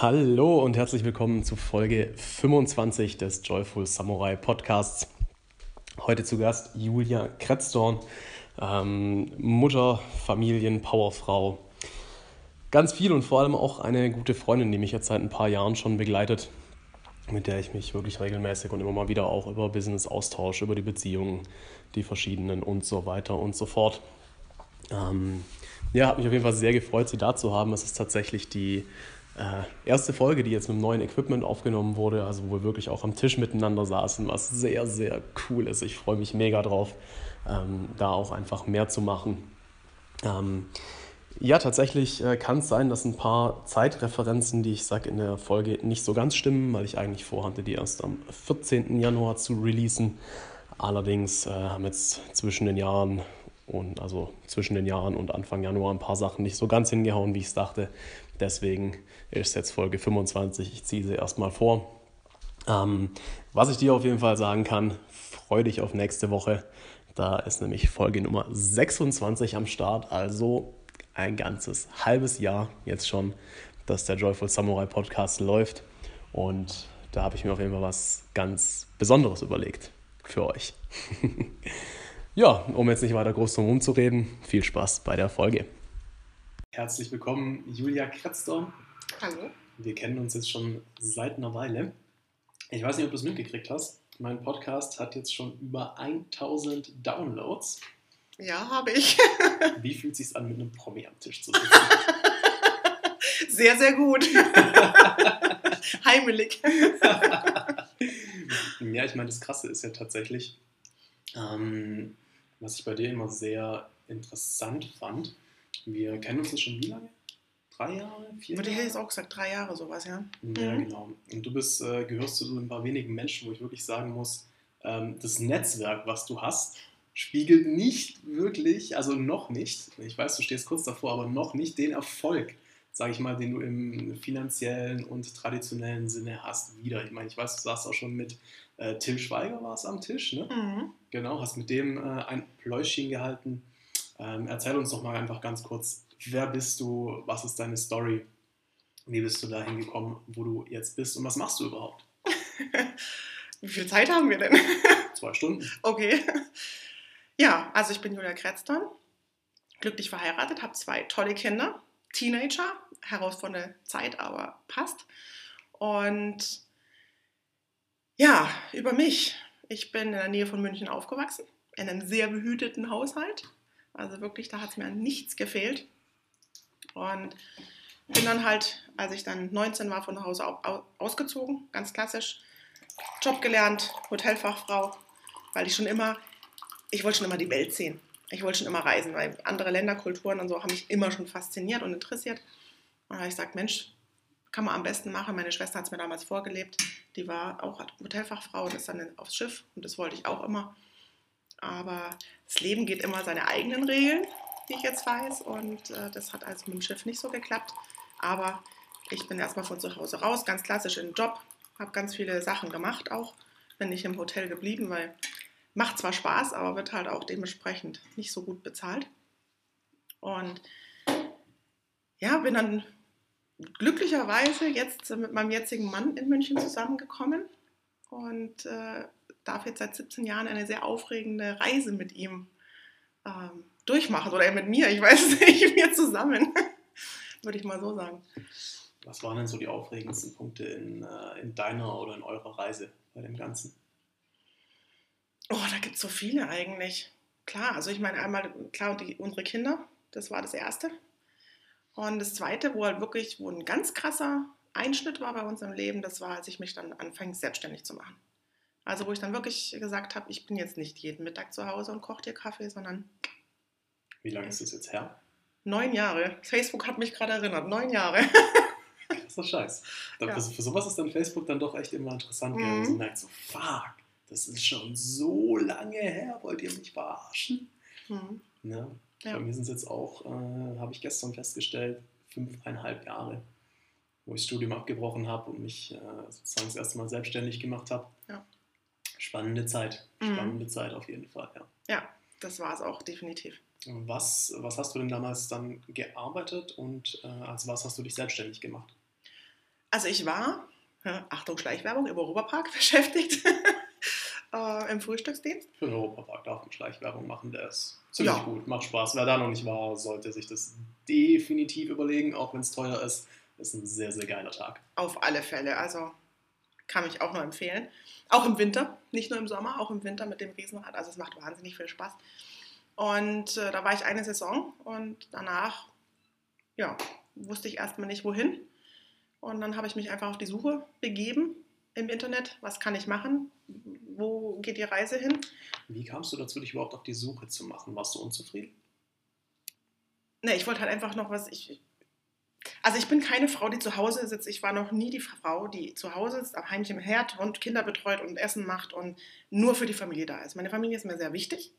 Hallo und herzlich willkommen zu Folge 25 des Joyful Samurai Podcasts. Heute zu Gast Julia Kretzdorn, ähm, Mutter, Familien, Powerfrau. Ganz viel und vor allem auch eine gute Freundin, die mich jetzt seit ein paar Jahren schon begleitet, mit der ich mich wirklich regelmäßig und immer mal wieder auch über Business austausche, über die Beziehungen, die verschiedenen und so weiter und so fort. Ähm, ja, hat mich auf jeden Fall sehr gefreut, sie da zu haben. Es ist tatsächlich die äh, erste Folge, die jetzt mit neuen Equipment aufgenommen wurde, also wo wir wirklich auch am Tisch miteinander saßen, was sehr, sehr cool ist. Ich freue mich mega drauf, ähm, da auch einfach mehr zu machen. Ähm, ja, tatsächlich äh, kann es sein, dass ein paar Zeitreferenzen, die ich sage in der Folge, nicht so ganz stimmen, weil ich eigentlich vorhatte, die erst am 14. Januar zu releasen. Allerdings äh, haben jetzt zwischen den Jahren und also zwischen den Jahren und Anfang Januar ein paar Sachen nicht so ganz hingehauen, wie ich es dachte. Deswegen ist jetzt Folge 25. Ich ziehe sie erstmal vor. Ähm, was ich dir auf jeden Fall sagen kann, freue dich auf nächste Woche. Da ist nämlich Folge Nummer 26 am Start. Also ein ganzes halbes Jahr jetzt schon, dass der Joyful Samurai Podcast läuft. Und da habe ich mir auf jeden Fall was ganz Besonderes überlegt für euch. ja, um jetzt nicht weiter groß drum zu reden, viel Spaß bei der Folge. Herzlich willkommen, Julia Kretzdorn. Hallo. Wir kennen uns jetzt schon seit einer Weile. Ich weiß nicht, ob du es mitgekriegt hast. Mein Podcast hat jetzt schon über 1000 Downloads. Ja, habe ich. Wie fühlt es sich an, mit einem Promi am Tisch zu sitzen? Sehr, sehr gut. Heimelig. ja, ich meine, das Krasse ist ja tatsächlich, ähm, was ich bei dir immer sehr interessant fand, wir kennen uns das schon wie lange? Drei Jahre? Vier Jahre? Ich hätte jetzt auch gesagt, drei Jahre sowas, ja. Ja, mhm. genau. Und du bist, äh, gehörst zu so ein paar wenigen Menschen, wo ich wirklich sagen muss, ähm, das Netzwerk, was du hast, spiegelt nicht wirklich, also noch nicht, ich weiß, du stehst kurz davor, aber noch nicht den Erfolg, sage ich mal, den du im finanziellen und traditionellen Sinne hast, wieder. Ich meine, ich weiß, du saßt auch schon mit äh, Till Schweiger war es am Tisch, ne? Mhm. Genau, hast mit dem äh, ein Pläuschchen gehalten. Ähm, erzähl uns doch mal einfach ganz kurz, wer bist du, was ist deine Story, wie bist du dahin gekommen, wo du jetzt bist und was machst du überhaupt? wie viel Zeit haben wir denn? Zwei Stunden. Okay. Ja, also ich bin Julia Kretzdorn, glücklich verheiratet, habe zwei tolle Kinder, Teenager, herausfordernde Zeit, aber passt. Und ja, über mich. Ich bin in der Nähe von München aufgewachsen, in einem sehr behüteten Haushalt. Also wirklich, da hat es mir an nichts gefehlt. Und bin dann halt, als ich dann 19 war, von Hause ausgezogen, ganz klassisch. Job gelernt, Hotelfachfrau, weil ich schon immer, ich wollte schon immer die Welt sehen. Ich wollte schon immer reisen, weil andere Länderkulturen und so haben mich immer schon fasziniert und interessiert. Und da habe ich gesagt, Mensch, kann man am besten machen. Meine Schwester hat es mir damals vorgelebt. Die war auch Hotelfachfrau und ist dann aufs Schiff und das wollte ich auch immer. Aber das Leben geht immer seine eigenen Regeln, wie ich jetzt weiß. Und äh, das hat also mit dem Schiff nicht so geklappt. Aber ich bin erstmal von zu Hause raus, ganz klassisch in den Job. Habe ganz viele Sachen gemacht auch. Bin nicht im Hotel geblieben, weil macht zwar Spaß, aber wird halt auch dementsprechend nicht so gut bezahlt. Und ja, bin dann glücklicherweise jetzt mit meinem jetzigen Mann in München zusammengekommen und äh, darf jetzt seit 17 Jahren eine sehr aufregende Reise mit ihm ähm, durchmachen. Oder er mit mir, ich weiß nicht, wir zusammen. Würde ich mal so sagen. Was waren denn so die aufregendsten Punkte in, äh, in deiner oder in eurer Reise bei dem Ganzen? Oh, da gibt es so viele eigentlich. Klar, also ich meine einmal, klar, die, unsere Kinder, das war das Erste. Und das Zweite, wo halt wirklich, wo ein ganz krasser Einschnitt war bei uns im Leben, das war, als ich mich dann anfing, selbstständig zu machen. Also wo ich dann wirklich gesagt habe, ich bin jetzt nicht jeden Mittag zu Hause und koche dir Kaffee, sondern... Wie lange ist das jetzt her? Neun Jahre. Facebook hat mich gerade erinnert. Neun Jahre. Krasser Scheiß. Ja. Für sowas ist dann Facebook dann doch echt immer interessant, mhm. wenn man merkt so, fuck, das ist schon so lange her, wollt ihr mich verarschen? Mhm. Ja. ja. Bei mir sind es jetzt auch, äh, habe ich gestern festgestellt, fünfeinhalb Jahre, wo ich das Studium abgebrochen habe und mich äh, sozusagen das erste Mal selbstständig gemacht habe. Ja. Spannende Zeit. Mhm. Spannende mhm. Zeit auf jeden Fall, ja. Ja, das war es auch definitiv. Was, was hast du denn damals dann gearbeitet und äh, als was hast du dich selbstständig gemacht? Also ich war, ja, Achtung Schleichwerbung, im Europapark beschäftigt, äh, im Frühstücksdienst. Für den Europapark darf man Schleichwerbung machen, der ist ziemlich Ja. gut, macht Spaß. Wer da noch nicht war, sollte sich das definitiv überlegen, auch wenn es teuer ist. Ist ein sehr, sehr geiler Tag. Auf alle Fälle. Also kann ich auch nur empfehlen. Auch im Winter, nicht nur im Sommer, auch im Winter mit dem Riesenrad. Also es macht wahnsinnig viel Spaß. Und äh, da war ich eine Saison und danach, ja, wusste ich erstmal nicht wohin. Und dann habe ich mich einfach auf die Suche begeben im Internet. Was kann ich machen? Wo geht die Reise hin? Wie kamst du dazu, dich überhaupt auf die Suche zu machen? Warst du unzufrieden? Ne, ich wollte halt einfach noch was. Ich, also ich bin keine Frau, die zu Hause sitzt. Ich war noch nie die Frau, die zu Hause sitzt, am heimlichen Herd und Kinder betreut und Essen macht und nur für die Familie da ist. Meine Familie ist mir sehr wichtig,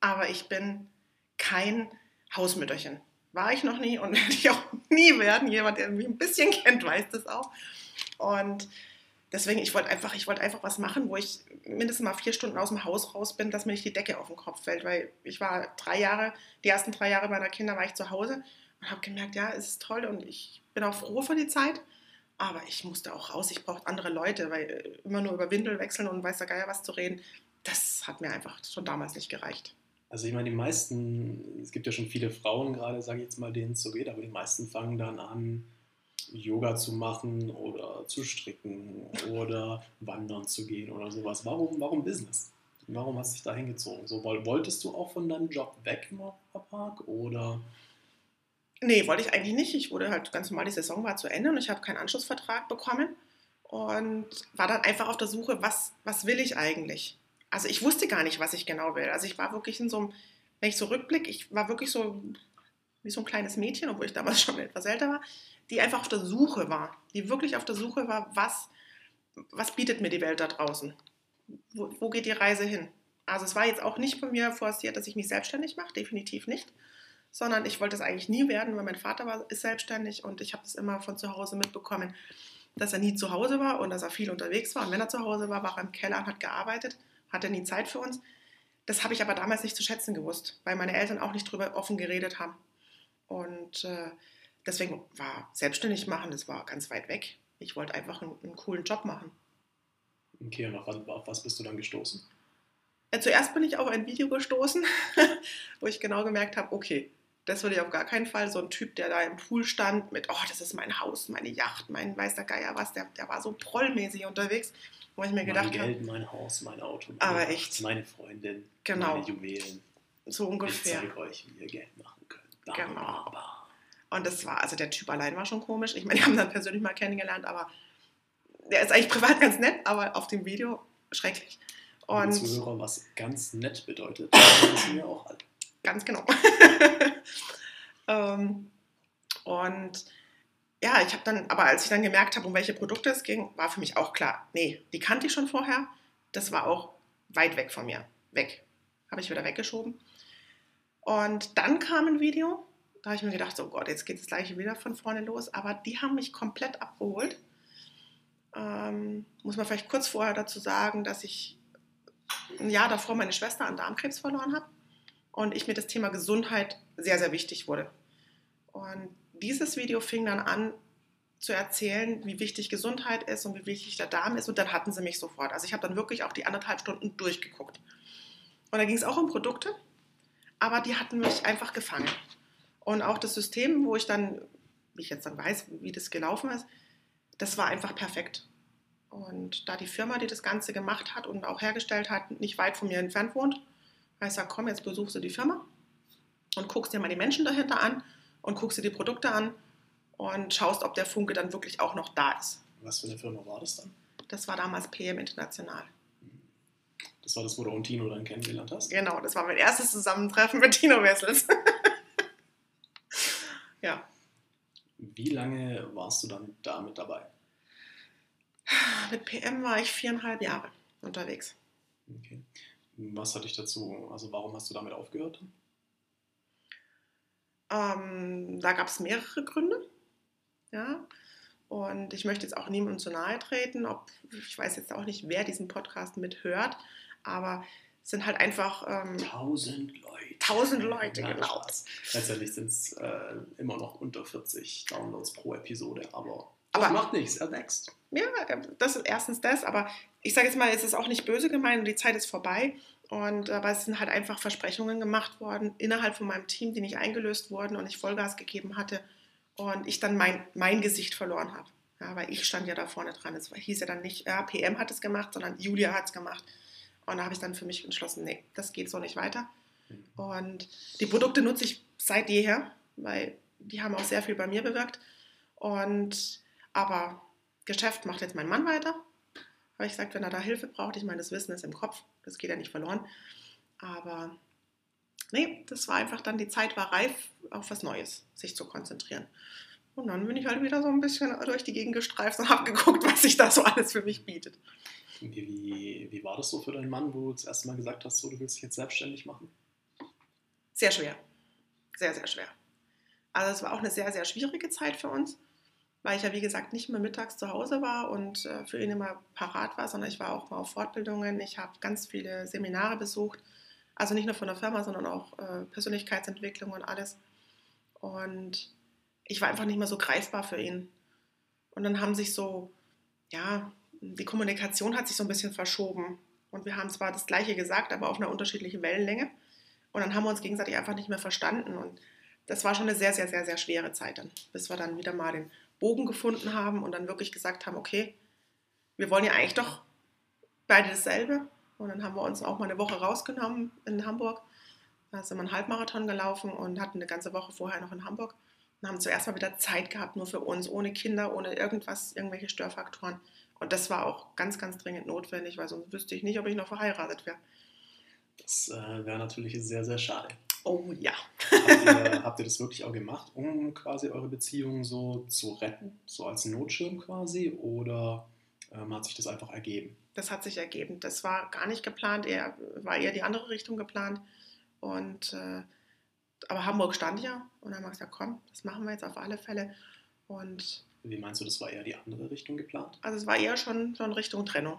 aber ich bin kein Hausmütterchen. War ich noch nie und werde ich auch nie werden. Jemand, der mich ein bisschen kennt, weiß das auch. Und deswegen, ich wollte einfach, ich wollte einfach was machen, wo ich mindestens mal vier Stunden aus dem Haus raus bin, dass mir nicht die Decke auf den Kopf fällt. Weil ich war drei Jahre, die ersten drei Jahre meiner Kinder war ich zu Hause und habe gemerkt, ja, es ist toll und ich bin auch froh für die Zeit. Aber ich musste auch raus, ich brauchte andere Leute, weil äh, immer nur über Windel wechseln und weiß der Geier was zu reden, das hat mir einfach schon damals nicht gereicht. Also ich meine, die meisten, es gibt ja schon viele Frauen gerade, sage ich jetzt mal, denen es so geht, aber die meisten fangen dann an, Yoga zu machen oder zu stricken oder wandern zu gehen oder sowas. Warum, warum Business? Warum hast du dich da hingezogen? So, woll- wolltest du auch von deinem Job weg im Park oder Nee, wollte ich eigentlich nicht. Ich wurde halt ganz normal, die Saison war zu Ende und ich habe keinen Anschlussvertrag bekommen und war dann einfach auf der Suche, was, was will ich eigentlich? Also ich wusste gar nicht, was ich genau will. Also ich war wirklich in so einem, wenn ich so rückblick, ich war wirklich so wie so ein kleines Mädchen, obwohl ich damals schon etwas älter war, die einfach auf der Suche war, die wirklich auf der Suche war, was, was bietet mir die Welt da draußen? Wo, wo geht die Reise hin? Also es war jetzt auch nicht von mir forciert, dass ich mich selbstständig mache, definitiv nicht sondern ich wollte es eigentlich nie werden, weil mein Vater war, ist selbstständig und ich habe es immer von zu Hause mitbekommen, dass er nie zu Hause war und dass er viel unterwegs war. Und wenn er zu Hause war, war er im Keller und hat gearbeitet, hatte nie Zeit für uns. Das habe ich aber damals nicht zu schätzen gewusst, weil meine Eltern auch nicht drüber offen geredet haben. Und äh, deswegen war selbstständig machen, das war ganz weit weg. Ich wollte einfach einen, einen coolen Job machen. okay, und auf was, auf was bist du dann gestoßen? Ja, zuerst bin ich auf ein Video gestoßen, wo ich genau gemerkt habe, okay, das würde ich auf gar keinen Fall. So ein Typ, der da im Pool stand mit, oh, das ist mein Haus, meine Yacht, mein weiß der Geier was, der, der war so prollmäßig unterwegs, wo ich mir mein gedacht habe, Geld, mein Haus, mein Auto, meine Aber echt. meine Freundin, Genau. meine Juwelen. so Ich ungefähr. zeige euch, wie ihr Geld machen könnt. Bla, Genau. bla, bla. Und das war, also der Typ allein war schon komisch. Ich meine, wir haben dann persönlich mal kennengelernt, aber der ist eigentlich privat ganz nett, aber auf dem Video schrecklich. Und Und Zuhörer, was ganz nett bedeutet, das wissen wir auch alle. Ganz genau. ähm, und ja, ich habe dann, aber als ich dann gemerkt habe, um welche Produkte es ging, war für mich auch klar, nee, die kannte ich schon vorher. Das war auch weit weg von mir. Weg. Habe ich wieder weggeschoben. Und dann kam ein Video, da habe ich mir gedacht, so Gott, jetzt geht das gleiche wieder von vorne los. Aber die haben mich komplett abgeholt. Ähm, muss man vielleicht kurz vorher dazu sagen, dass ich ein Jahr davor meine Schwester an Darmkrebs verloren habe und ich mir das Thema Gesundheit sehr, sehr wichtig wurde. Und dieses Video fing dann an zu erzählen, wie wichtig Gesundheit ist und wie wichtig der Darm ist und dann hatten sie mich sofort. Also ich habe dann wirklich auch die anderthalb Stunden durchgeguckt. Und da ging es auch um Produkte, aber die hatten mich einfach gefangen. Und auch das System, wo ich dann, wie ich jetzt dann weiß, wie das gelaufen ist, das war einfach perfekt. Und da die Firma, die das Ganze gemacht hat und auch hergestellt hat, nicht weit von mir entfernt wohnt, ich gesagt, komm, jetzt besuchst du die Firma und guckst dir mal die Menschen dahinter an und guckst dir die Produkte an und schaust, ob der Funke dann wirklich auch noch da ist. Was für eine Firma war das dann? Das war damals PM International. Das war das, wo du und Tino dann kennengelernt hast? Genau, das war mein erstes Zusammentreffen mit Tino Wessels. ja, Wie lange warst du dann damit dabei? mit PM war ich viereinhalb Jahre unterwegs. Okay. Was hat dich dazu, also warum hast du damit aufgehört? Ähm, da gab es mehrere Gründe. Ja. Und ich möchte jetzt auch niemandem zu nahe treten, ob ich weiß jetzt auch nicht, wer diesen Podcast mithört, aber es sind halt einfach ähm, Tausend Leute. tausend Leute, Nein, genau. Spaß. Letztendlich sind es äh, immer noch unter 40 Downloads pro Episode, aber Aber das macht nichts, er wächst. Ja, das ist erstens das, aber ich sage jetzt mal, es ist auch nicht böse gemeint und die Zeit ist vorbei. Und aber es sind halt einfach Versprechungen gemacht worden innerhalb von meinem Team, die nicht eingelöst wurden und ich Vollgas gegeben hatte und ich dann mein, mein Gesicht verloren habe. Ja, weil ich stand ja da vorne dran. Es hieß ja dann nicht, ja, PM hat es gemacht, sondern Julia hat es gemacht. Und da habe ich dann für mich entschlossen, nee, das geht so nicht weiter. Und die Produkte nutze ich seit jeher, weil die haben auch sehr viel bei mir bewirkt. Und aber Geschäft macht jetzt mein Mann weiter. Habe ich gesagt, wenn er da Hilfe braucht, ich meine, das Wissen ist im Kopf, das geht ja nicht verloren. Aber nee, das war einfach dann, die Zeit war reif, auf was Neues sich zu konzentrieren. Und dann bin ich halt wieder so ein bisschen durch die Gegend gestreift und habe geguckt, was sich da so alles für mich bietet. Wie, wie, wie war das so für deinen Mann, wo du das erste Mal gesagt hast, so, du willst dich jetzt selbstständig machen? Sehr schwer. Sehr, sehr schwer. Also es war auch eine sehr, sehr schwierige Zeit für uns, weil ich ja, wie gesagt, nicht mehr mittags zu Hause war und äh, für ihn immer parat war, sondern ich war auch mal auf Fortbildungen. Ich habe ganz viele Seminare besucht, also nicht nur von der Firma, sondern auch äh, Persönlichkeitsentwicklung und alles. Und ich war einfach nicht mehr so greifbar für ihn. Und dann haben sich so, ja, die Kommunikation hat sich so ein bisschen verschoben. Und wir haben zwar das Gleiche gesagt, aber auf einer unterschiedlichen Wellenlänge. Und dann haben wir uns gegenseitig einfach nicht mehr verstanden. Und das war schon eine sehr, sehr, sehr, sehr schwere Zeit dann, bis wir dann wieder mal den Bogen gefunden haben und dann wirklich gesagt haben, okay, wir wollen ja eigentlich doch beide dasselbe. Und dann haben wir uns auch mal eine Woche rausgenommen in Hamburg. Da sind wir einen Halbmarathon gelaufen und hatten eine ganze Woche vorher noch in Hamburg. Und haben zuerst mal wieder Zeit gehabt, nur für uns, ohne Kinder, ohne irgendwas, irgendwelche Störfaktoren. Und das war auch ganz, ganz dringend notwendig, weil sonst wüsste ich nicht, ob ich noch verheiratet wäre. Das äh, wäre natürlich sehr, sehr schade. Oh ja. habt, ihr, habt ihr das wirklich auch gemacht, um quasi eure Beziehung so zu retten, so als Notschirm quasi, oder ähm, hat sich das einfach ergeben? Das hat sich ergeben. Das war gar nicht geplant, eher, war eher die andere Richtung geplant. Und, äh, aber Hamburg stand ja und dann haben wir gesagt, komm, das machen wir jetzt auf alle Fälle. Und wie meinst du, das war eher die andere Richtung geplant? Also es war eher schon, schon Richtung Trennung.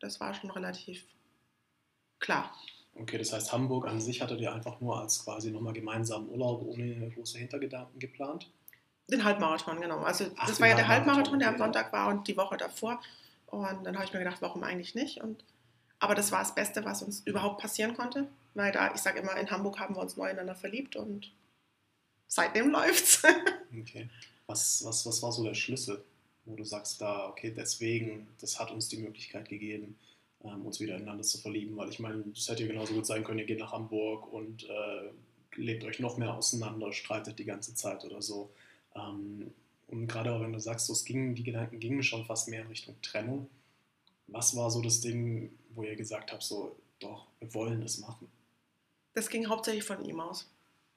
Das war schon relativ klar. Okay, das heißt, Hamburg an sich hattet ihr einfach nur als quasi nochmal gemeinsamen Urlaub ohne große Hintergedanken geplant? Den Halbmarathon, genau. Also Ach, das war ja der Halbmarathon, der am Sonntag war und die Woche davor. Und dann habe ich mir gedacht, warum eigentlich nicht? Und, aber das war das Beste, was uns überhaupt passieren konnte. Weil da, ich sage immer, in Hamburg haben wir uns neu ineinander verliebt und seitdem läuft's. okay. Was, was, was war so der Schlüssel, wo du sagst, da, okay, deswegen, das hat uns die Möglichkeit gegeben, uns wieder ineinander zu verlieben, weil ich meine, es hätte ja genauso gut sein können, ihr geht nach Hamburg und äh, lebt euch noch mehr auseinander, streitet die ganze Zeit oder so. Ähm, und gerade auch wenn du sagst, so, es ging, die Gedanken gingen schon fast mehr in Richtung Trennung. Was war so das Ding, wo ihr gesagt habt, so, doch, wir wollen es machen? Das ging hauptsächlich von ihm aus.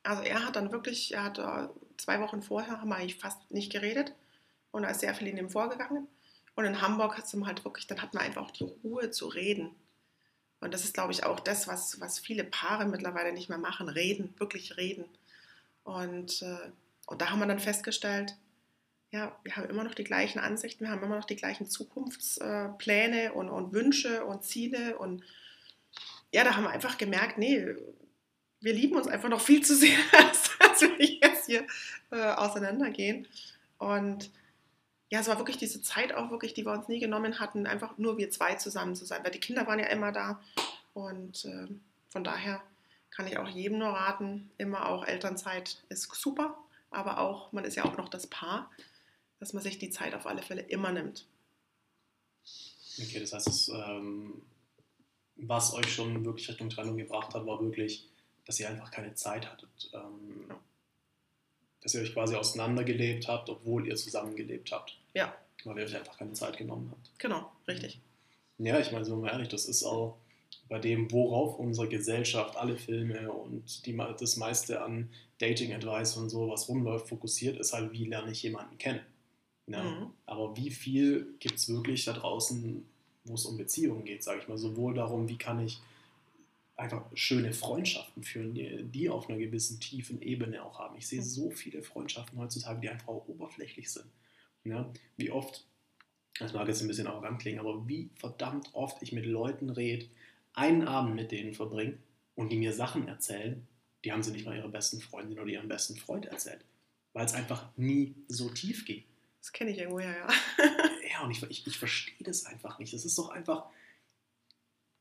Also er hat dann wirklich, er hat äh, zwei Wochen vorher, haben wir eigentlich fast nicht geredet und da ist sehr viel in ihm vorgegangen. Und in Hamburg hat es halt wirklich, dann hat man einfach auch die Ruhe zu reden. Und das ist, glaube ich, auch das, was, was viele Paare mittlerweile nicht mehr machen, reden, wirklich reden. Und, äh, und da haben wir dann festgestellt, ja, wir haben immer noch die gleichen Ansichten, wir haben immer noch die gleichen Zukunftspläne und, und Wünsche und Ziele. Und ja, da haben wir einfach gemerkt, nee, wir lieben uns einfach noch viel zu sehr, als wir jetzt hier äh, auseinandergehen. Und ja, es war wirklich diese Zeit auch wirklich, die wir uns nie genommen hatten, einfach nur wir zwei zusammen zu sein, weil die Kinder waren ja immer da. Und äh, von daher kann ich auch jedem nur raten, immer auch Elternzeit ist super, aber auch, man ist ja auch noch das Paar, dass man sich die Zeit auf alle Fälle immer nimmt. Okay, das heißt, es, ähm, was euch schon wirklich Richtung Trennung gebracht hat, war wirklich dass ihr einfach keine Zeit hattet. Ähm. Dass ihr euch quasi auseinandergelebt habt, obwohl ihr zusammengelebt habt. Ja. Weil ihr euch einfach keine Zeit genommen habt. Genau, richtig. Ja, ich meine, so mal ehrlich, das ist auch bei dem, worauf unsere Gesellschaft, alle Filme und die, das meiste an Dating-Advice und so, was rumläuft, fokussiert, ist halt, wie lerne ich jemanden kennen. Ja? Mhm. Aber wie viel gibt es wirklich da draußen, wo es um Beziehungen geht, sage ich mal, sowohl darum, wie kann ich einfach schöne Freundschaften führen, die, die auf einer gewissen tiefen Ebene auch haben. Ich sehe so viele Freundschaften heutzutage, die einfach auch oberflächlich sind. Ja, wie oft, das mag jetzt ein bisschen arrogant klingen, aber wie verdammt oft ich mit Leuten rede, einen Abend mit denen verbringe und die mir Sachen erzählen, die haben sie nicht mal ihrer besten Freundin oder ihrem besten Freund erzählt, weil es einfach nie so tief geht. Das kenne ich irgendwoher, ja. ja, und ich, ich, ich verstehe das einfach nicht. Es ist doch einfach,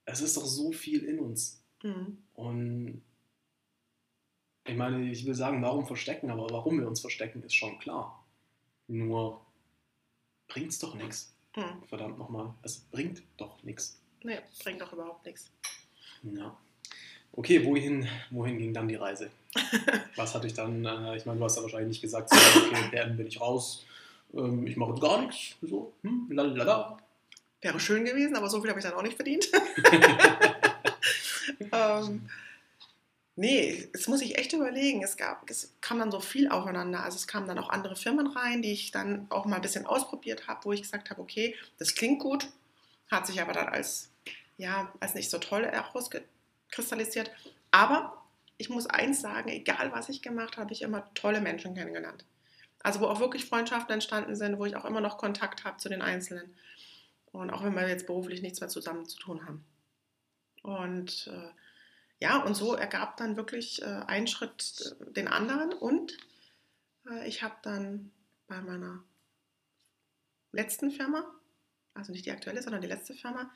es ist doch so viel in uns. Mhm. Und ich meine, ich will sagen, warum verstecken, aber warum wir uns verstecken, ist schon klar. Nur bringt es doch nichts. Mhm. Verdammt nochmal, es bringt doch nichts. Nee, bringt doch überhaupt nichts. Ja. Okay, wohin, wohin ging dann die Reise? Was hatte ich dann, äh, ich meine, du hast ja wahrscheinlich nicht gesagt, so, okay, dann bin ich raus, ähm, ich mache jetzt gar nichts, so, hm, lalala. Wäre schön gewesen, aber so viel habe ich dann auch nicht verdient. ähm, nee, das muss ich echt überlegen. Es, gab, es kam dann so viel aufeinander. Also es kamen dann auch andere Firmen rein, die ich dann auch mal ein bisschen ausprobiert habe, wo ich gesagt habe, okay, das klingt gut, hat sich aber dann als, ja, als nicht so toll herauskristallisiert. Aber ich muss eins sagen, egal was ich gemacht habe, habe ich immer tolle Menschen kennengelernt. Also wo auch wirklich Freundschaften entstanden sind, wo ich auch immer noch Kontakt habe zu den Einzelnen. Und auch wenn wir jetzt beruflich nichts mehr zusammen zu tun haben. Und äh, ja, und so ergab dann wirklich äh, ein Schritt äh, den anderen. Und äh, ich habe dann bei meiner letzten Firma, also nicht die aktuelle, sondern die letzte Firma,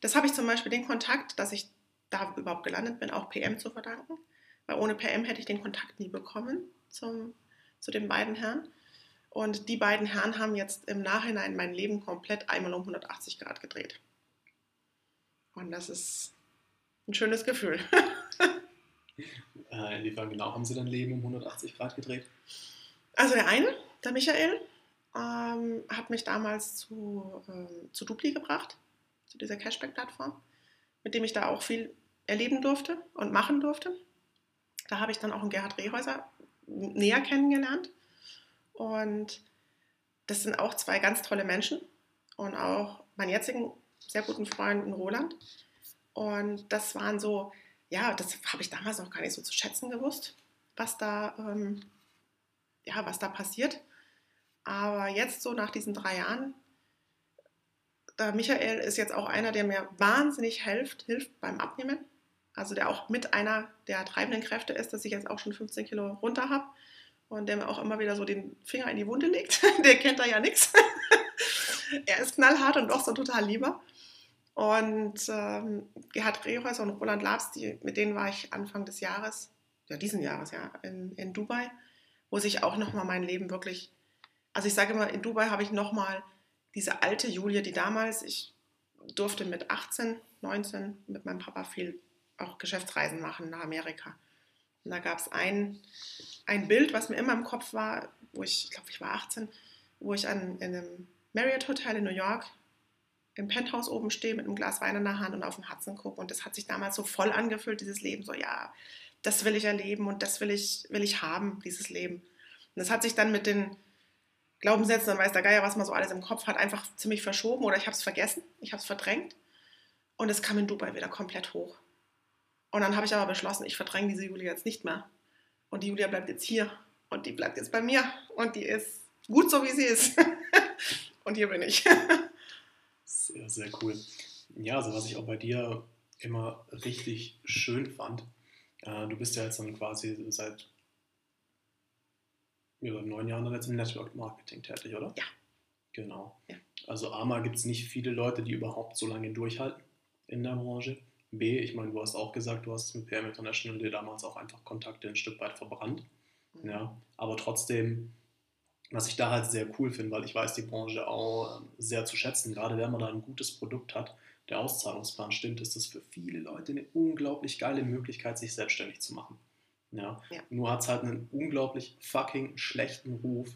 das habe ich zum Beispiel den Kontakt, dass ich da überhaupt gelandet bin, auch PM zu verdanken. Weil ohne PM hätte ich den Kontakt nie bekommen zum, zu den beiden Herren. Und die beiden Herren haben jetzt im Nachhinein mein Leben komplett einmal um 180 Grad gedreht. Und das ist ein schönes Gefühl. äh, inwiefern genau haben Sie dein Leben um 180 Grad gedreht? Also der eine, der Michael, ähm, hat mich damals zu, ähm, zu Dupli gebracht, zu dieser Cashback-Plattform, mit dem ich da auch viel erleben durfte und machen durfte. Da habe ich dann auch einen Gerhard Rehäuser näher kennengelernt und das sind auch zwei ganz tolle Menschen und auch meinen jetzigen sehr guten Freund Roland. Und das waren so, ja, das habe ich damals noch gar nicht so zu schätzen gewusst, was da, ähm, ja, was da passiert. Aber jetzt so nach diesen drei Jahren, der Michael ist jetzt auch einer, der mir wahnsinnig hilft, hilft beim Abnehmen. Also der auch mit einer der treibenden Kräfte ist, dass ich jetzt auch schon 15 Kilo runter habe und der mir auch immer wieder so den Finger in die Wunde legt. der kennt da ja nichts. er ist knallhart und doch so total lieber. Und ähm, Gerhard Rehäuser und Roland Labs, die, mit denen war ich Anfang des Jahres, ja diesen Jahres, ja, in, in Dubai, wo sich auch nochmal mein Leben wirklich, also ich sage immer, in Dubai habe ich nochmal diese alte Julia, die damals, ich durfte mit 18, 19 mit meinem Papa viel auch Geschäftsreisen machen nach Amerika. Und da gab es ein, ein Bild, was mir immer im Kopf war, wo ich, ich glaube, ich war 18, wo ich an, in einem Marriott Hotel in New York im Penthouse oben stehe mit einem Glas Wein in der Hand und auf den Hudson gucke. Und das hat sich damals so voll angefühlt, dieses Leben. So, ja, das will ich erleben und das will ich, will ich haben, dieses Leben. Und das hat sich dann mit den Glaubenssätzen, dann weiß der Geier, was man so alles im Kopf hat, einfach ziemlich verschoben oder ich habe es vergessen, ich habe es verdrängt. Und es kam in Dubai wieder komplett hoch. Und dann habe ich aber beschlossen, ich verdränge diese Julia jetzt nicht mehr. Und die Julia bleibt jetzt hier. Und die bleibt jetzt bei mir. Und die ist gut so, wie sie ist. und hier bin ich. sehr, sehr cool. Ja, also was ich auch bei dir immer richtig schön fand, äh, du bist ja jetzt dann quasi seit ja, neun Jahren jetzt im Network Marketing tätig, oder? Ja. Genau. Ja. Also A, gibt es nicht viele Leute, die überhaupt so lange durchhalten in der Branche. B, ich meine, du hast auch gesagt, du hast mit PM International dir damals auch einfach Kontakte ein Stück weit verbrannt. Mhm. Ja, aber trotzdem, was ich da halt sehr cool finde, weil ich weiß die Branche auch ähm, sehr zu schätzen, gerade wenn man da ein gutes Produkt hat, der Auszahlungsplan stimmt, ist das für viele Leute eine unglaublich geile Möglichkeit, sich selbstständig zu machen. Ja. ja. Nur hat es halt einen unglaublich fucking schlechten Ruf,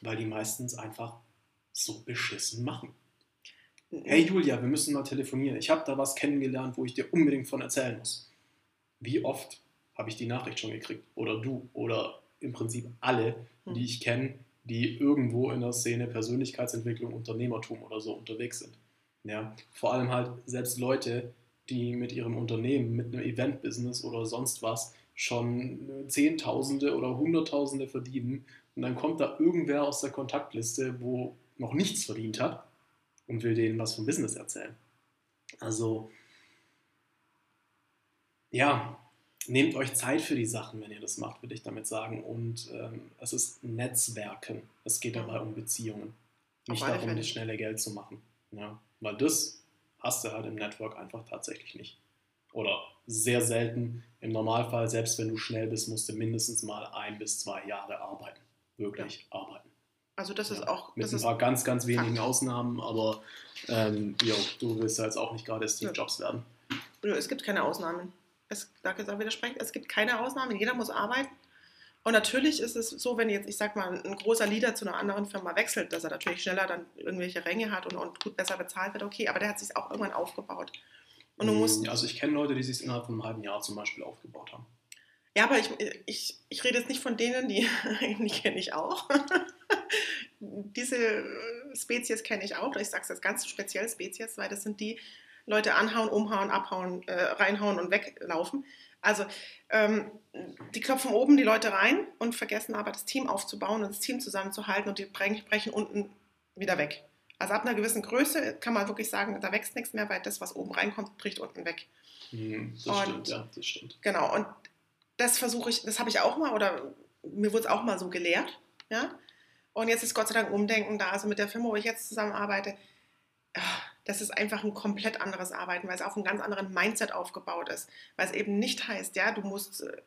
weil die meistens einfach so beschissen machen. Hey Julia, wir müssen mal telefonieren. Ich habe da was kennengelernt, wo ich dir unbedingt von erzählen muss. Wie oft habe ich die Nachricht schon gekriegt? Oder du? Oder im Prinzip alle, die hm. ich kenne, die irgendwo in der Szene Persönlichkeitsentwicklung, Unternehmertum oder so unterwegs sind. Ja, vor allem halt selbst Leute, die mit ihrem Unternehmen, mit einem Event-Business oder sonst was schon Zehntausende oder Hunderttausende verdienen und dann kommt da irgendwer aus der Kontaktliste, wo noch nichts verdient hat und will denen was vom Business erzählen. Also, ja, nehmt euch Zeit für die Sachen, wenn ihr das macht, würde ich damit sagen. Und ähm, es ist Netzwerken. Es geht dabei um Beziehungen. Nicht darum, das schnelle Geld zu machen. Ja? Weil das hast du halt im Network einfach tatsächlich nicht. Oder sehr selten. Im Normalfall, selbst wenn du schnell bist, musst du mindestens mal ein bis zwei Jahre arbeiten. Wirklich ja. arbeiten. Also das ist auch... Mit ein paar ganz, ganz wenigen Fakt. Ausnahmen, aber ähm, jo, du willst ja jetzt auch nicht gerade Steve Jobs werden. Es gibt keine Ausnahmen es, da auch widersprechen, es gibt keine Ausnahmen, jeder muss arbeiten. Und natürlich ist es so, wenn jetzt, ich sag mal, ein großer Leader zu einer anderen Firma wechselt, dass er natürlich schneller dann irgendwelche Ränge hat und, und gut besser bezahlt wird, okay, aber der hat sich auch irgendwann aufgebaut. Und du hm, musst, also ich kenne Leute, die sich innerhalb von einem halben Jahr zum Beispiel aufgebaut haben. Ja, aber ich, ich, ich rede jetzt nicht von denen, die, die kenne ich auch. Diese Spezies kenne ich auch. Ich sage es jetzt ganz speziell Spezies, weil das sind die, Leute anhauen, umhauen, abhauen, äh, reinhauen und weglaufen. Also ähm, die klopfen oben die Leute rein und vergessen aber das Team aufzubauen und das Team zusammenzuhalten und die brechen unten wieder weg. Also ab einer gewissen Größe kann man wirklich sagen, da wächst nichts mehr, weil das, was oben reinkommt, bricht unten weg. Mhm, das und, stimmt, ja, das stimmt. Genau, und das versuche ich, das habe ich auch mal, oder mir wurde es auch mal so gelehrt, ja. Und jetzt ist Gott sei Dank Umdenken da, also mit der Firma, wo ich jetzt zusammenarbeite, das ist einfach ein komplett anderes Arbeiten, weil es auf einem ganz anderen Mindset aufgebaut ist. Weil es eben nicht heißt, ja, du musst äh,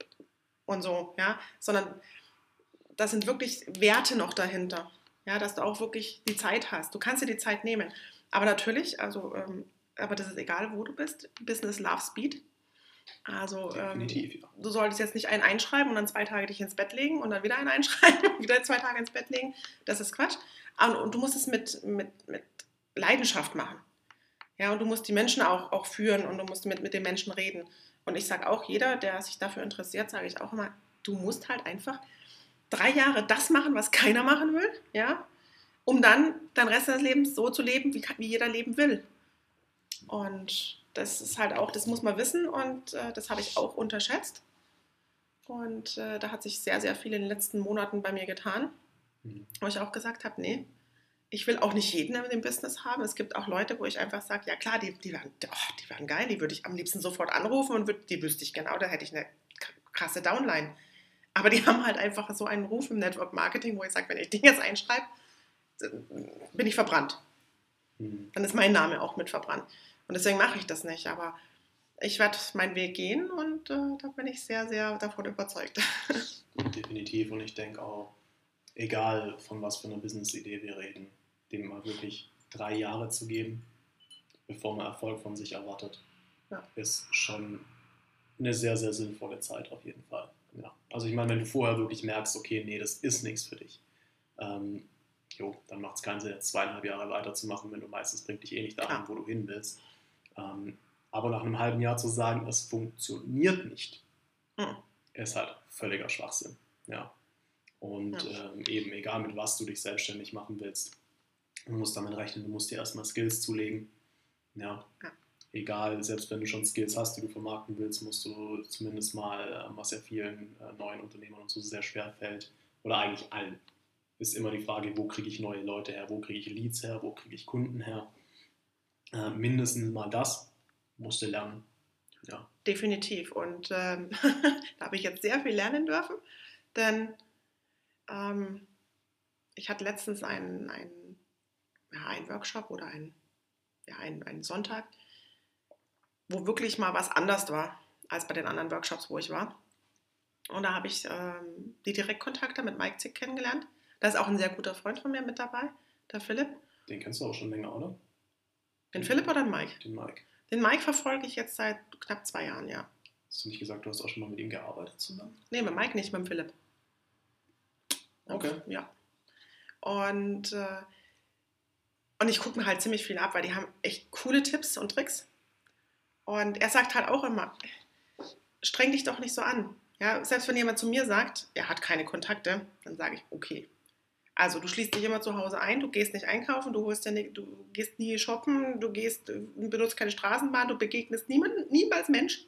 und so, ja, sondern da sind wirklich Werte noch dahinter. Ja, dass du auch wirklich die Zeit hast. Du kannst dir die Zeit nehmen. Aber natürlich, also, ähm, aber das ist egal, wo du bist. Business Love Speed. Also ähm, du solltest jetzt nicht einen einschreiben und dann zwei Tage dich ins Bett legen und dann wieder einen einschreiben und wieder zwei Tage ins Bett legen. Das ist Quatsch. Und, du musst es mit, mit, mit Leidenschaft machen. Ja, und du musst die Menschen auch, auch führen und du musst mit, mit den Menschen reden. Und ich sage auch, jeder, der sich dafür interessiert, sage ich auch immer, du musst halt einfach drei Jahre das machen, was keiner machen will, ja, um dann dein Rest des Lebens so zu leben, wie, wie jeder leben will. Und das ist halt auch, das muss man wissen und äh, das habe ich auch unterschätzt. Und äh, da hat sich sehr, sehr viel in den letzten Monaten bei mir getan, mhm. wo ich auch gesagt habe, nee, ich will auch nicht jeden in dem Business haben. Es gibt auch Leute, wo ich einfach sage, ja klar, die, die, wären, oh, die wären geil, die würde ich am liebsten sofort anrufen und würd, die wüsste ich genau, da hätte ich eine krasse Downline. Aber die haben halt einfach so einen Ruf im Network Marketing, wo ich sage, wenn ich den jetzt einschreibe, bin ich verbrannt. Mhm. Dann ist mein Name auch mit verbrannt. Und deswegen mache ich das nicht. Aber ich werde meinen Weg gehen und äh, da bin ich sehr, sehr davon überzeugt. Definitiv. Und ich denke auch, egal von was für einer Business-Idee wir reden, dem mal wirklich drei Jahre zu geben, bevor man Erfolg von sich erwartet, ja. ist schon eine sehr, sehr sinnvolle Zeit auf jeden Fall. Ja. Also ich meine, wenn du vorher wirklich merkst, okay, nee, das ist nichts für dich, ähm, jo, dann macht es keinen Sinn, jetzt zweieinhalb Jahre weiterzumachen, wenn du meistens bringt dich eh nicht dahin, ja. wo du hin willst. Ähm, aber nach einem halben Jahr zu sagen, es funktioniert nicht, hm. ist halt völliger Schwachsinn. Ja. Und ja. ähm, eben egal mit was du dich selbstständig machen willst, du musst damit rechnen, du musst dir erstmal Skills zulegen. Ja. ja. Egal, selbst wenn du schon Skills hast, die du vermarkten willst, musst du zumindest mal, ähm, was ja vielen äh, neuen Unternehmern und so sehr schwer fällt, oder eigentlich allen, ist immer die Frage, wo kriege ich neue Leute her, wo kriege ich Leads her, wo kriege ich Kunden her. Äh, mindestens mal das musst du lernen. Ja. Definitiv. Und ähm, da habe ich jetzt sehr viel lernen dürfen, denn ähm, ich hatte letztens einen, einen, ja, einen Workshop oder einen, ja, einen, einen Sonntag, wo wirklich mal was anders war als bei den anderen Workshops, wo ich war. Und da habe ich ähm, die Direktkontakte mit Mike Zick kennengelernt. Da ist auch ein sehr guter Freund von mir mit dabei, der Philipp. Den kennst du auch schon länger, oder? Den Philipp oder den Mike? Den Mike. Den Mike verfolge ich jetzt seit knapp zwei Jahren, ja. Hast du nicht gesagt, du hast auch schon mal mit ihm gearbeitet zusammen? Nee, mit Mike nicht, mit dem Philipp. Okay. Ja. Und, äh, und ich gucke mir halt ziemlich viel ab, weil die haben echt coole Tipps und Tricks. Und er sagt halt auch immer, streng dich doch nicht so an. Ja, selbst wenn jemand zu mir sagt, er hat keine Kontakte, dann sage ich, okay. Also du schließt dich immer zu Hause ein, du gehst nicht einkaufen, du, holst ja nie, du gehst nie shoppen, du gehst, benutzt keine Straßenbahn, du begegnest niemanden, niemals Menschen.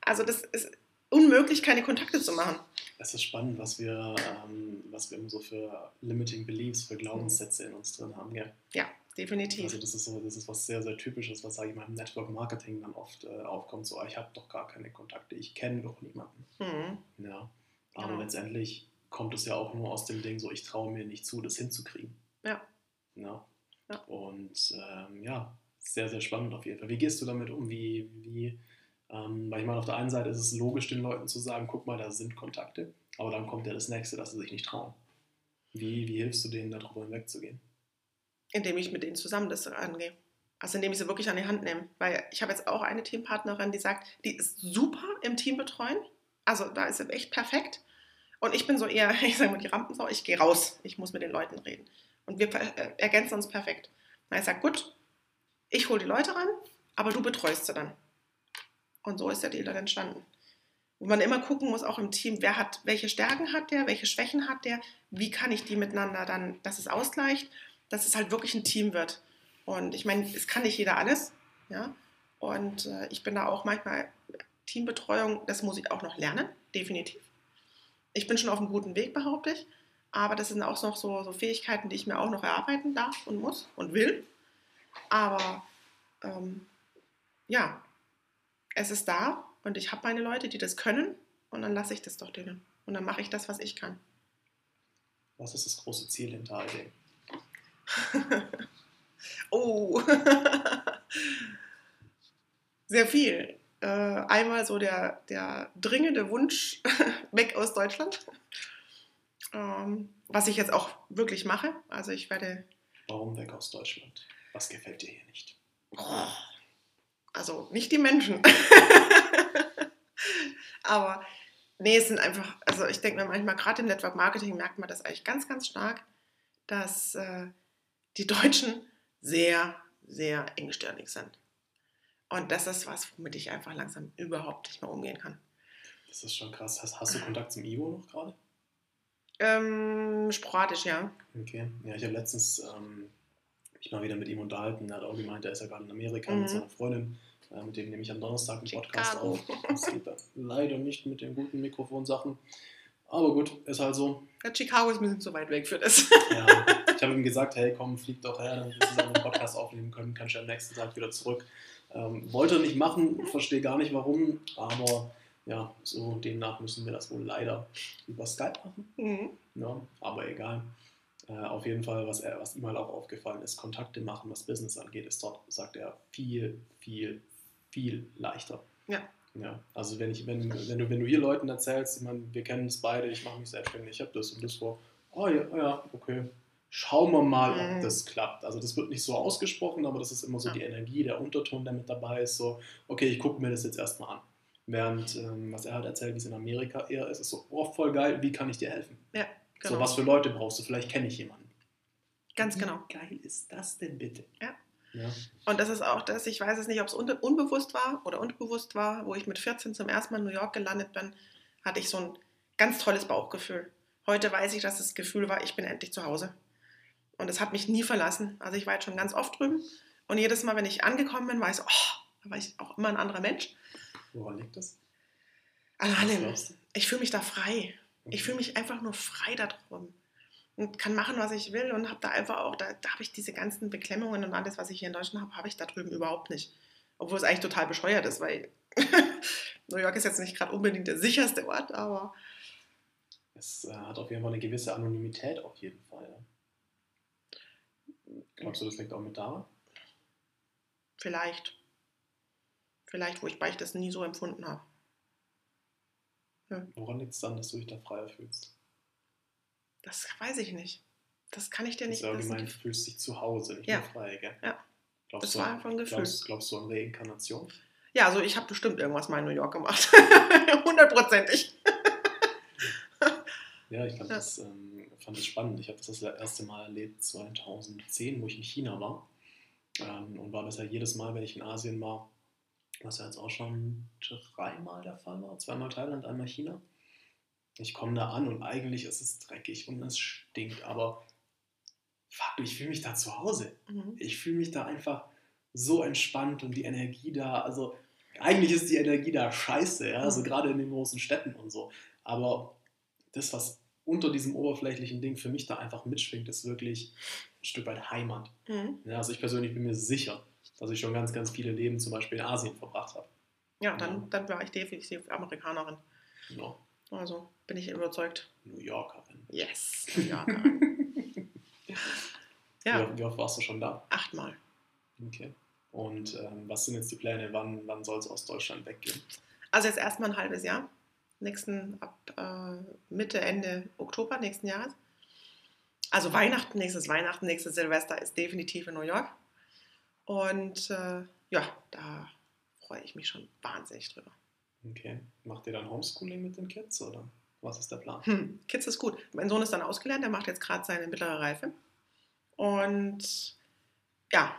Also das ist unmöglich, keine Kontakte zu machen. Es ist spannend, was wir, ähm, was wir immer so für limiting beliefs, für Glaubenssätze in uns drin haben. Gell? Ja, definitiv. Also das ist so, das ist was sehr, sehr typisches, was sage ich mal im Network Marketing dann oft äh, aufkommt. So, ich habe doch gar keine Kontakte, ich kenne doch niemanden. Mhm. Ja. Aber Genau. letztendlich kommt es ja auch nur aus dem Ding, so ich traue mir nicht zu, das hinzukriegen. Ja. Ja. Ja. Und ähm, ja, sehr, sehr spannend auf jeden Fall. Wie gehst du damit um? Wie, wie ähm, weil ich meine, auf der einen Seite ist es logisch, den Leuten zu sagen, guck mal, da sind Kontakte, aber dann kommt ja das nächste, dass sie sich nicht trauen. Wie, wie hilfst du denen, darüber hinwegzugehen? indem ich mit denen zusammen das angehe. Also indem ich sie wirklich an die Hand nehme. Weil ich habe jetzt auch eine Teampartnerin, die sagt, die ist super im Team betreuen. Also da ist sie echt perfekt. Und ich bin so eher, ich sage mal, die Rampensau, ich gehe raus. Ich muss mit den Leuten reden. Und wir äh, ergänzen uns perfekt. Na, ich sage, gut, ich hole die Leute ran, aber du betreust sie dann. Und so ist der Deal dann entstanden. Wo man immer gucken muss, auch im Team, wer hat, welche Stärken hat der, welche Schwächen hat der, wie kann ich die miteinander dann, dass es ausgleicht, dass es halt wirklich ein Team wird. Und ich meine, es kann nicht jeder alles, ja. Und äh, ich bin da auch manchmal Teambetreuung, das muss ich auch noch lernen, definitiv. Ich bin schon auf einem guten Weg, behaupte ich. Aber das sind auch noch so, so Fähigkeiten, die ich mir auch noch erarbeiten darf und muss und will. Aber ähm, ja, es ist da und ich habe meine Leute, die das können und dann lasse ich das doch denen. Und dann mache ich das, was ich kann. Was ist das große Ziel hinter all dem? Oh, sehr viel. Äh, einmal so der, der dringende Wunsch weg aus Deutschland, ähm, was ich jetzt auch wirklich mache. Also ich werde, Warum weg aus Deutschland? Was gefällt dir hier nicht? oh, also nicht die Menschen, aber nee, es sind einfach, also ich denke mir manchmal, gerade im Network Marketing merkt man das eigentlich ganz, ganz stark, dass äh, die Deutschen sehr, sehr engstirnig sind. Und das ist was, womit ich einfach langsam überhaupt nicht mehr umgehen kann. Das ist schon krass. Hast, hast du Kontakt zum Ivo noch gerade? Ähm, sporadisch, ja. Okay. Ja, ich habe letztens ähm, mich mal wieder mit ihm unterhalten. Er hat auch gemeint, er ist ja gerade in Amerika Mhm. mit seiner Freundin. Äh, mit dem nehme ich am Donnerstag einen Podcast auf. Das geht leider nicht mit den guten Mikrofonsachen. Aber gut, ist halt so. Ja, Chicago ist ein bisschen zu weit weg für das. Ja, ich habe ihm gesagt, hey, komm, flieg doch her, damit wir zusammen einen Podcast aufnehmen können. Kannst du am nächsten Tag wieder zurück. Ähm, wollte er nicht machen, verstehe gar nicht warum, aber ja, so demnach müssen wir das wohl leider über Skype machen. Mhm. Ja, aber egal. Äh, auf jeden Fall, was, er, was ihm halt auch aufgefallen ist, Kontakte machen, was Business angeht, ist dort, sagt er, viel, viel, viel leichter. Ja. Ja, also wenn, ich, wenn, wenn, du, wenn du ihr Leuten erzählst, ich meine, wir kennen es beide, ich mache mich selbstständig, ich habe das und das vor, oh ja, oh ja, okay, schauen wir mal, ob Mhm. das klappt. Also das wird nicht so ausgesprochen, aber das ist immer so die Energie, der Unterton, der mit dabei ist, so, okay, ich gucke mir das jetzt erstmal an. Während, ähm, was er halt erzählt, wie es in Amerika eher ist, ist so, oh, voll geil, wie kann ich dir helfen? Ja, genau. So, was für Leute brauchst du? Vielleicht kenne ich jemanden. Ganz Wie genau. geil ist das denn bitte? Ja. ja. Und das ist auch das, ich weiß es nicht, ob es unbe- unbewusst war oder unbewusst war, wo ich mit 14 zum ersten Mal in New York gelandet bin, hatte ich so ein ganz tolles Bauchgefühl. Heute weiß ich, dass das Gefühl war, ich bin endlich zu Hause. Und es hat mich nie verlassen. Also ich war jetzt schon ganz oft drüben und jedes Mal, wenn ich angekommen bin, war ich so, oh, da war ich auch immer ein anderer Mensch. Woran liegt das? An allem. Ich fühle mich da frei. Ich fühle mich einfach nur frei da drum und kann machen, was ich will und habe da einfach auch, da, da habe ich diese ganzen Beklemmungen und alles, was ich hier in Deutschland habe, habe ich da drüben überhaupt nicht. Obwohl es eigentlich total bescheuert ist, weil New York ist jetzt nicht gerade unbedingt der sicherste Ort, aber Es äh, hat auf jeden Fall eine gewisse Anonymität, auf jeden Fall. Glaubst du, das liegt auch mit daran? vielleicht, vielleicht, wo ich das nie so empfunden habe. Woran liegt es dann, dass du dich da freier fühlst? Das weiß ich nicht. Das kann ich dir nicht ist allgemein, ein du fühlst dich zu Hause, nicht Ja. nur frei, gell? Ja. Glaubst Das du, war einfach ein Gefühl. Glaubst, glaubst du an Reinkarnation? Ja, also ich habe bestimmt irgendwas mal in New York gemacht. Hundertprozentig. Ja, ich fand, Ja. Das, ähm, fand das spannend. Ich habe das das erste Mal erlebt 2010, wo ich in China war. Ähm, und war bisher jedes Mal, wenn ich in Asien war, was ja jetzt auch schon dreimal der Fall war, zweimal Thailand, einmal China. Ich komme da an und eigentlich ist es dreckig und es stinkt, aber fuck, ich fühle mich da zu Hause. Mhm. Ich fühle mich da einfach so entspannt und die Energie da, also eigentlich ist die Energie da scheiße, ja, also Mhm. gerade in den großen Städten und so. Aber das, was unter diesem oberflächlichen Ding für mich da einfach mitschwingt, ist wirklich ein Stück weit Heimat. Mhm. Ja, also ich persönlich bin mir sicher, dass ich schon ganz, ganz viele Leben zum Beispiel in Asien verbracht habe. Ja, dann, dann war ich definitiv Amerikanerin. Ja, Also bin ich überzeugt. New Yorkerin. Yes, New Yorkerin. ja, Wie, oft- wie oft warst du schon da? achtmal. Okay. Und ähm, was sind jetzt die Pläne? Wann, wann soll es aus Deutschland weggehen? Also jetzt erstmal ein halbes Jahr. Nächsten ab äh, Mitte, Ende Oktober nächsten Jahres. Also Weihnachten, nächstes Weihnachten, nächstes Silvester ist definitiv in New York. Und äh, ja, da freue ich mich schon wahnsinnig drüber. Okay. Macht ihr dann Homeschooling mit den Kids oder was ist der Plan? Hm, Kids ist gut. Mein Sohn ist dann ausgelernt, der macht jetzt gerade seine mittlere Reife. Und ja,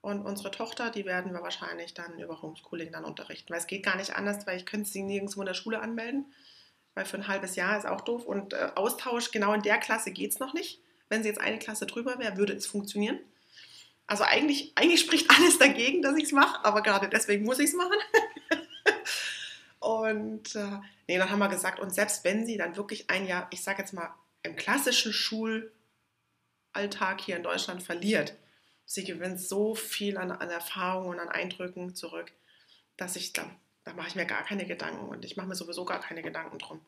und unsere Tochter, die werden wir wahrscheinlich dann über Homeschooling dann unterrichten. Weil es geht gar nicht anders, weil ich könnte sie nirgendwo in der Schule anmelden. Weil für ein halbes Jahr ist auch doof. Und äh, Austausch, genau in der Klasse geht es noch nicht. Wenn sie jetzt eine Klasse drüber wäre, würde es funktionieren. Also eigentlich, eigentlich spricht alles dagegen, dass ich es mache, aber gerade deswegen muss ich es machen. und äh, nee, dann haben wir gesagt, und selbst wenn sie dann wirklich ein Jahr, ich sage jetzt mal, im klassischen Schulalltag hier in Deutschland verliert, sie gewinnt so viel an, an Erfahrung und an Eindrücken zurück, dass ich da, da mache ich mir gar keine Gedanken und ich mache mir sowieso gar keine Gedanken drum,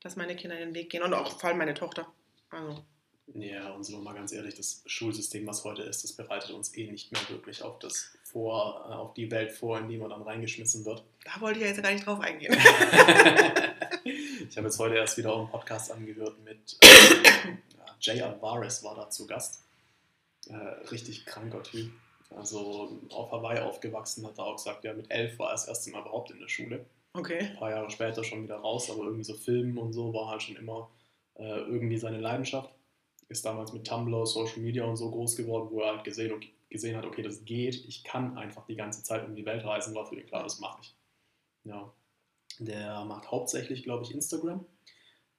dass meine Kinder den Weg gehen und auch vor allem meine Tochter. Also, Ja, und sind wir mal ganz ehrlich, das Schulsystem, was heute ist, das bereitet uns eh nicht mehr wirklich auf das vor, äh, auf die Welt vor, in die man dann reingeschmissen wird. da wollte ich ja jetzt gar nicht drauf eingehen. ich habe jetzt heute erst wieder einen Podcast angehört mit äh, ja, Jay Alvarez war da zu Gast. Äh, richtig kranker Typ. Also auf Hawaii aufgewachsen, hat er auch gesagt, ja, mit elf war er das erste Mal überhaupt in der Schule. Okay. Ein paar Jahre später schon wieder raus, aber irgendwie so Filmen und so war halt schon immer äh, irgendwie seine Leidenschaft. Ist damals mit Tumblr, Social Media und so groß geworden, wo er halt gesehen, okay, gesehen hat, okay, das geht, ich kann einfach die ganze Zeit um die Welt reisen, war für ihn klar, das mache ich. Ja. Der macht hauptsächlich, glaube ich, Instagram.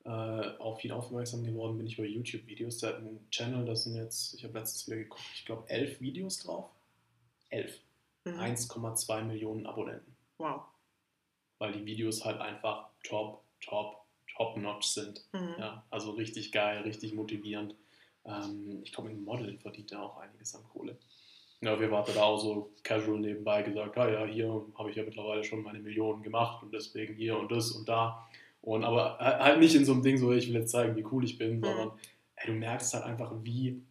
Äh, auf ihn aufmerksam geworden bin ich über YouTube-Videos. Der hat einen Channel, das sind jetzt, ich habe letztens wieder geguckt, ich glaube, elf Videos drauf. Elf. Mhm. 1,2 Millionen Abonnenten Wow. weil die Videos halt einfach top, top, top notch sind. Mhm. Ja, also richtig geil, richtig motivierend. Ähm, ich glaube, im Modeln verdient er auch einiges an Kohle. Ja, wir warten da auch so casual nebenbei gesagt, ja, ja, hier habe ich ja mittlerweile schon meine Millionen gemacht und deswegen hier und das und da. Und aber halt nicht in so einem Ding, so ich will jetzt zeigen, wie cool ich bin, Mhm. sondern ey, du merkst halt einfach, wie,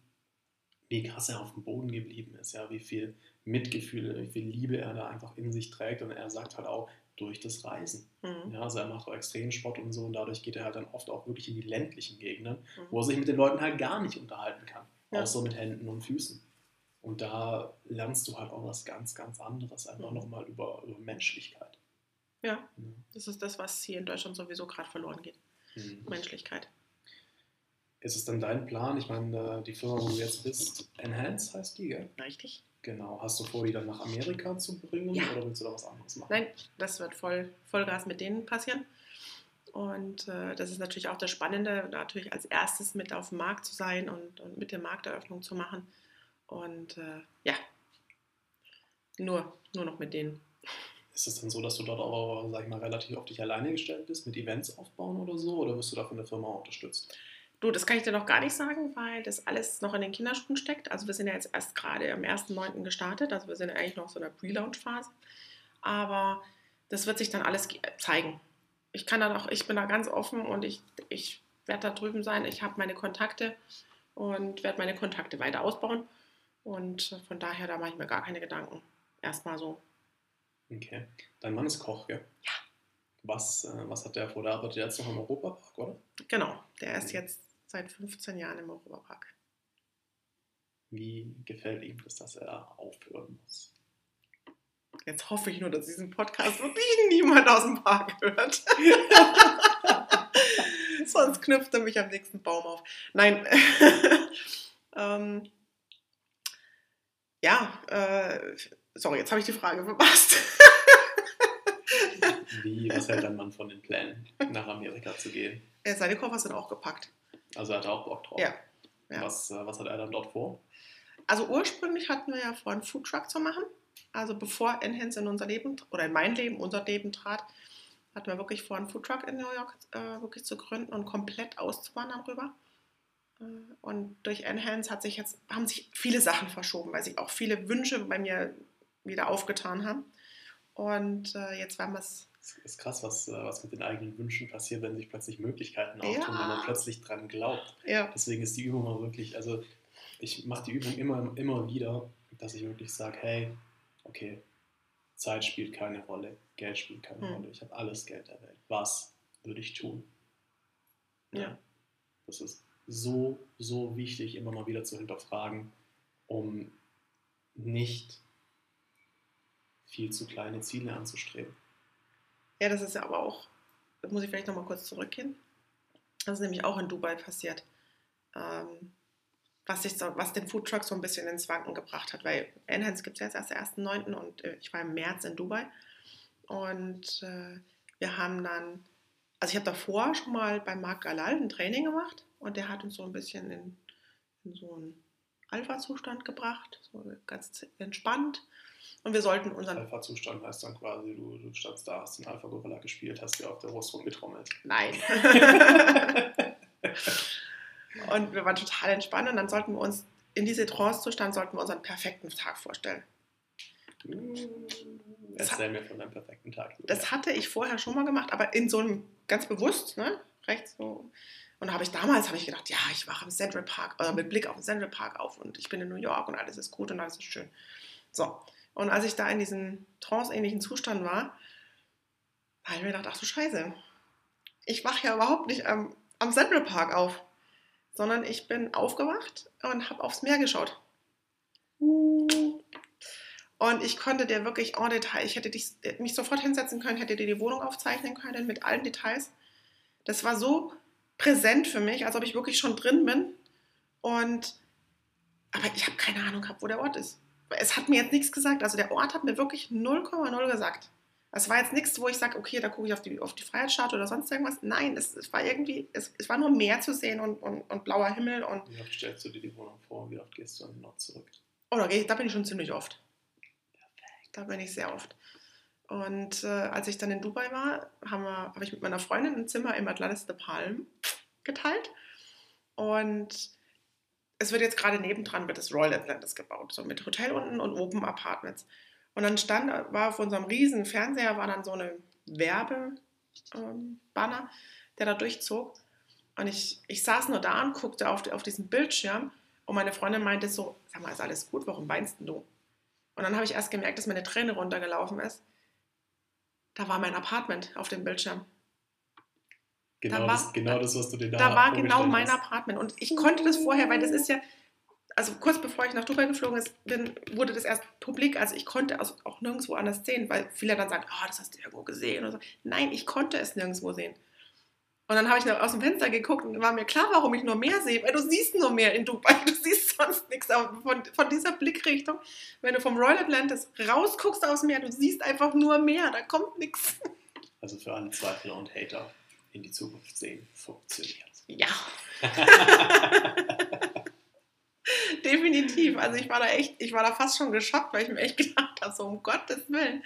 wie krass er auf dem Boden geblieben ist, ja, wie viel Mitgefühl, wie viel Liebe er da einfach in sich trägt. Und er sagt halt auch, durch das Reisen. Mhm. Ja, also er macht auch Extremsport und so und dadurch geht er halt dann oft auch wirklich in die ländlichen Gegenden, Mhm. wo er sich mit den Leuten halt gar nicht unterhalten kann, Ja. außer mit Händen und Füßen. Und da lernst du halt auch was ganz, ganz anderes, einfach Mhm. nochmal über, über Menschlichkeit. Ja, Ja. das ist das, was hier in Deutschland sowieso gerade verloren geht. Mhm. Menschlichkeit. Ist es dann dein Plan? Ich meine, äh, die Firma, wo du jetzt bist, Enhance heißt die, gell? Richtig? Genau. Hast du vor, die dann nach Amerika zu bringen Ja. oder willst du da was anderes machen? Nein, das wird voll, Vollgas mit denen passieren. Und äh, das ist natürlich auch das Spannende, natürlich als erstes mit auf dem Markt zu sein und, und mit der Markteröffnung zu machen. Und äh, ja, nur, nur noch mit denen. Ist es dann so, dass du dort auch, sag ich mal, relativ auf dich alleine gestellt bist, mit Events aufbauen oder so? Oder wirst du da von der Firma unterstützt? Du, das kann ich dir noch gar nicht sagen, weil das alles noch in den Kinderschuhen steckt. Also wir sind ja jetzt erst gerade am 1.9. gestartet, also wir sind eigentlich noch so in der Pre-Launch-Phase. Aber das wird sich dann alles ge- zeigen. Ich kann dann auch, ich bin da ganz offen und ich, ich werde da drüben sein. Ich habe meine Kontakte und werde meine Kontakte weiter ausbauen. Und von daher, da mache ich mir gar keine Gedanken. Erstmal so. Okay. Dein Mann ist Koch, gell? Ja. Was, äh, was hat der vor? Der arbeitet jetzt noch im Europapark, oder? Genau, der ist jetzt seit 15 Jahren im Europapark. Wie gefällt ihm das, dass er aufhören muss? Jetzt hoffe ich nur, dass diesen Podcast wirklich niemand aus dem Park hört. Sonst knüpft er mich am nächsten Baum auf. Nein. ähm, ja, äh, sorry, jetzt habe ich die Frage verpasst. Wie, was hält dein Mann von den Plänen, nach Amerika zu gehen? Seine Koffer sind auch gepackt. Also er hat auch Bock drauf. Ja, ja. Was, äh, was hat er dann dort vor? Also ursprünglich hatten wir ja vor, einen Foodtruck zu machen. Also bevor Enhance in unser Leben oder in mein Leben, unser Leben trat, hatten wir wirklich vor, einen Foodtruck in New York äh, wirklich zu gründen und komplett auszuwandern rüber. Äh, und durch Enhance hat sich jetzt, haben sich viele Sachen verschoben, weil sich auch viele Wünsche bei mir wieder aufgetan haben. Und äh, jetzt werden wir es. Es ist krass, was, äh, was mit den eigenen Wünschen passiert, wenn sich plötzlich Möglichkeiten auftun, ja. wenn man plötzlich dran glaubt. Ja. Deswegen ist die Übung auch wirklich, also ich mache die Übung immer, immer wieder, dass ich wirklich sage, hey, okay, Zeit spielt keine Rolle, Geld spielt keine hm. Rolle, ich habe alles Geld der Welt. Was würde ich tun? Ja. ja. Das ist so, so wichtig, immer mal wieder zu hinterfragen, um nicht viel zu kleine Ziele anzustreben. Ja, das ist ja aber auch, da muss ich vielleicht nochmal kurz zurückgehen. Das ist nämlich auch in Dubai passiert. Ähm, was, sich so, was den Foodtruck so ein bisschen ins Wanken gebracht hat, weil Enhance gibt es ja jetzt erst am 1.9. und äh, ich war im März in Dubai und äh, wir haben dann, also ich habe davor schon mal bei Marc Galal ein Training gemacht und der hat uns so ein bisschen in, in so einen Alpha-Zustand gebracht, so ganz entspannt. Und wir sollten unseren. Alpha-Zustand heißt dann quasi, du, du standst da, hast den Alpha-Gorilla gespielt, hast dir auf der Brust rumgetrommelt. Nein. und wir waren total entspannt und dann sollten wir uns, in diese Trance-Zustand, sollten wir unseren perfekten Tag vorstellen. Erzähl mir von deinem perfekten Tag. Das hatte ich vorher schon mal gemacht, aber in so einem ganz bewusst, ne? Rechts so. Und habe ich damals habe ich gedacht, ja, ich wache im Central Park, äh, mit Blick auf den Central Park auf und ich bin in New York und alles ist gut und alles ist schön. So. Und als ich da in diesem trance-ähnlichen Zustand war, habe ich mir gedacht, ach du Scheiße, ich wache ja überhaupt nicht am, am Central Park auf, sondern ich bin aufgewacht und habe aufs Meer geschaut. Und ich konnte dir wirklich en Detail, ich hätte dich, mich sofort hinsetzen können, hätte dir die Wohnung aufzeichnen können mit allen Details. Das war so präsent für mich, als ob ich wirklich schon drin bin. Und aber ich habe keine Ahnung gehabt, wo der Ort ist es hat mir jetzt nichts gesagt. Also der Ort hat mir wirklich 0,0 gesagt. Es war jetzt nichts, wo ich sage, okay, da gucke ich auf die, auf die Freiheitsstatue oder sonst irgendwas. Nein, es, es war irgendwie, es, es war nur Meer zu sehen und, und, und blauer Himmel. Und wie oft stellst du dir die Wohnung vor? Wie oft gehst du an den Ort zurück? Oh, da, da bin ich schon ziemlich oft. Perfekt. Da bin ich sehr oft. Und äh, als ich dann in Dubai war, habe hab ich mit meiner Freundin ein Zimmer im Atlantis de Palm geteilt. Und es wird jetzt gerade nebendran wird das Royal Atlantis gebaut, so mit Hotel unten und oben Apartments. Und dann stand, war auf unserem riesen Fernseher, war dann so eine Werbebanner, ähm, der da durchzog. Und ich, ich saß nur da und guckte auf, auf diesen Bildschirm und meine Freundin meinte so, sag mal, ist alles gut, warum weinst du? Und dann habe ich erst gemerkt, dass meine Träne runtergelaufen ist. Da war mein Apartment auf dem Bildschirm. Genau, da war, das, genau das, was du dir da Da war genau mein hast. Apartment. Und ich konnte das vorher, weil das ist ja, also kurz bevor ich nach Dubai geflogen bin, wurde das erst publik. Also ich konnte auch nirgendwo anders sehen, weil viele dann sagen, oh, das hast du irgendwo gesehen. Oder so. Nein, ich konnte es nirgendwo sehen. Und dann habe ich aus dem Fenster geguckt und war mir klar, warum ich nur mehr sehe. Weil du siehst nur mehr in Dubai, du siehst sonst nichts. Aber von, von dieser Blickrichtung, wenn du vom Royal Atlantis rausguckst aus dem Meer, du siehst einfach nur mehr, da kommt nichts. Also für alle Zweifler und Hater, in die Zukunft sehen, funktioniert. Ja. Definitiv. Also ich war da echt, ich war da fast schon geschockt, weil ich mir echt gedacht habe, so um Gottes Willen.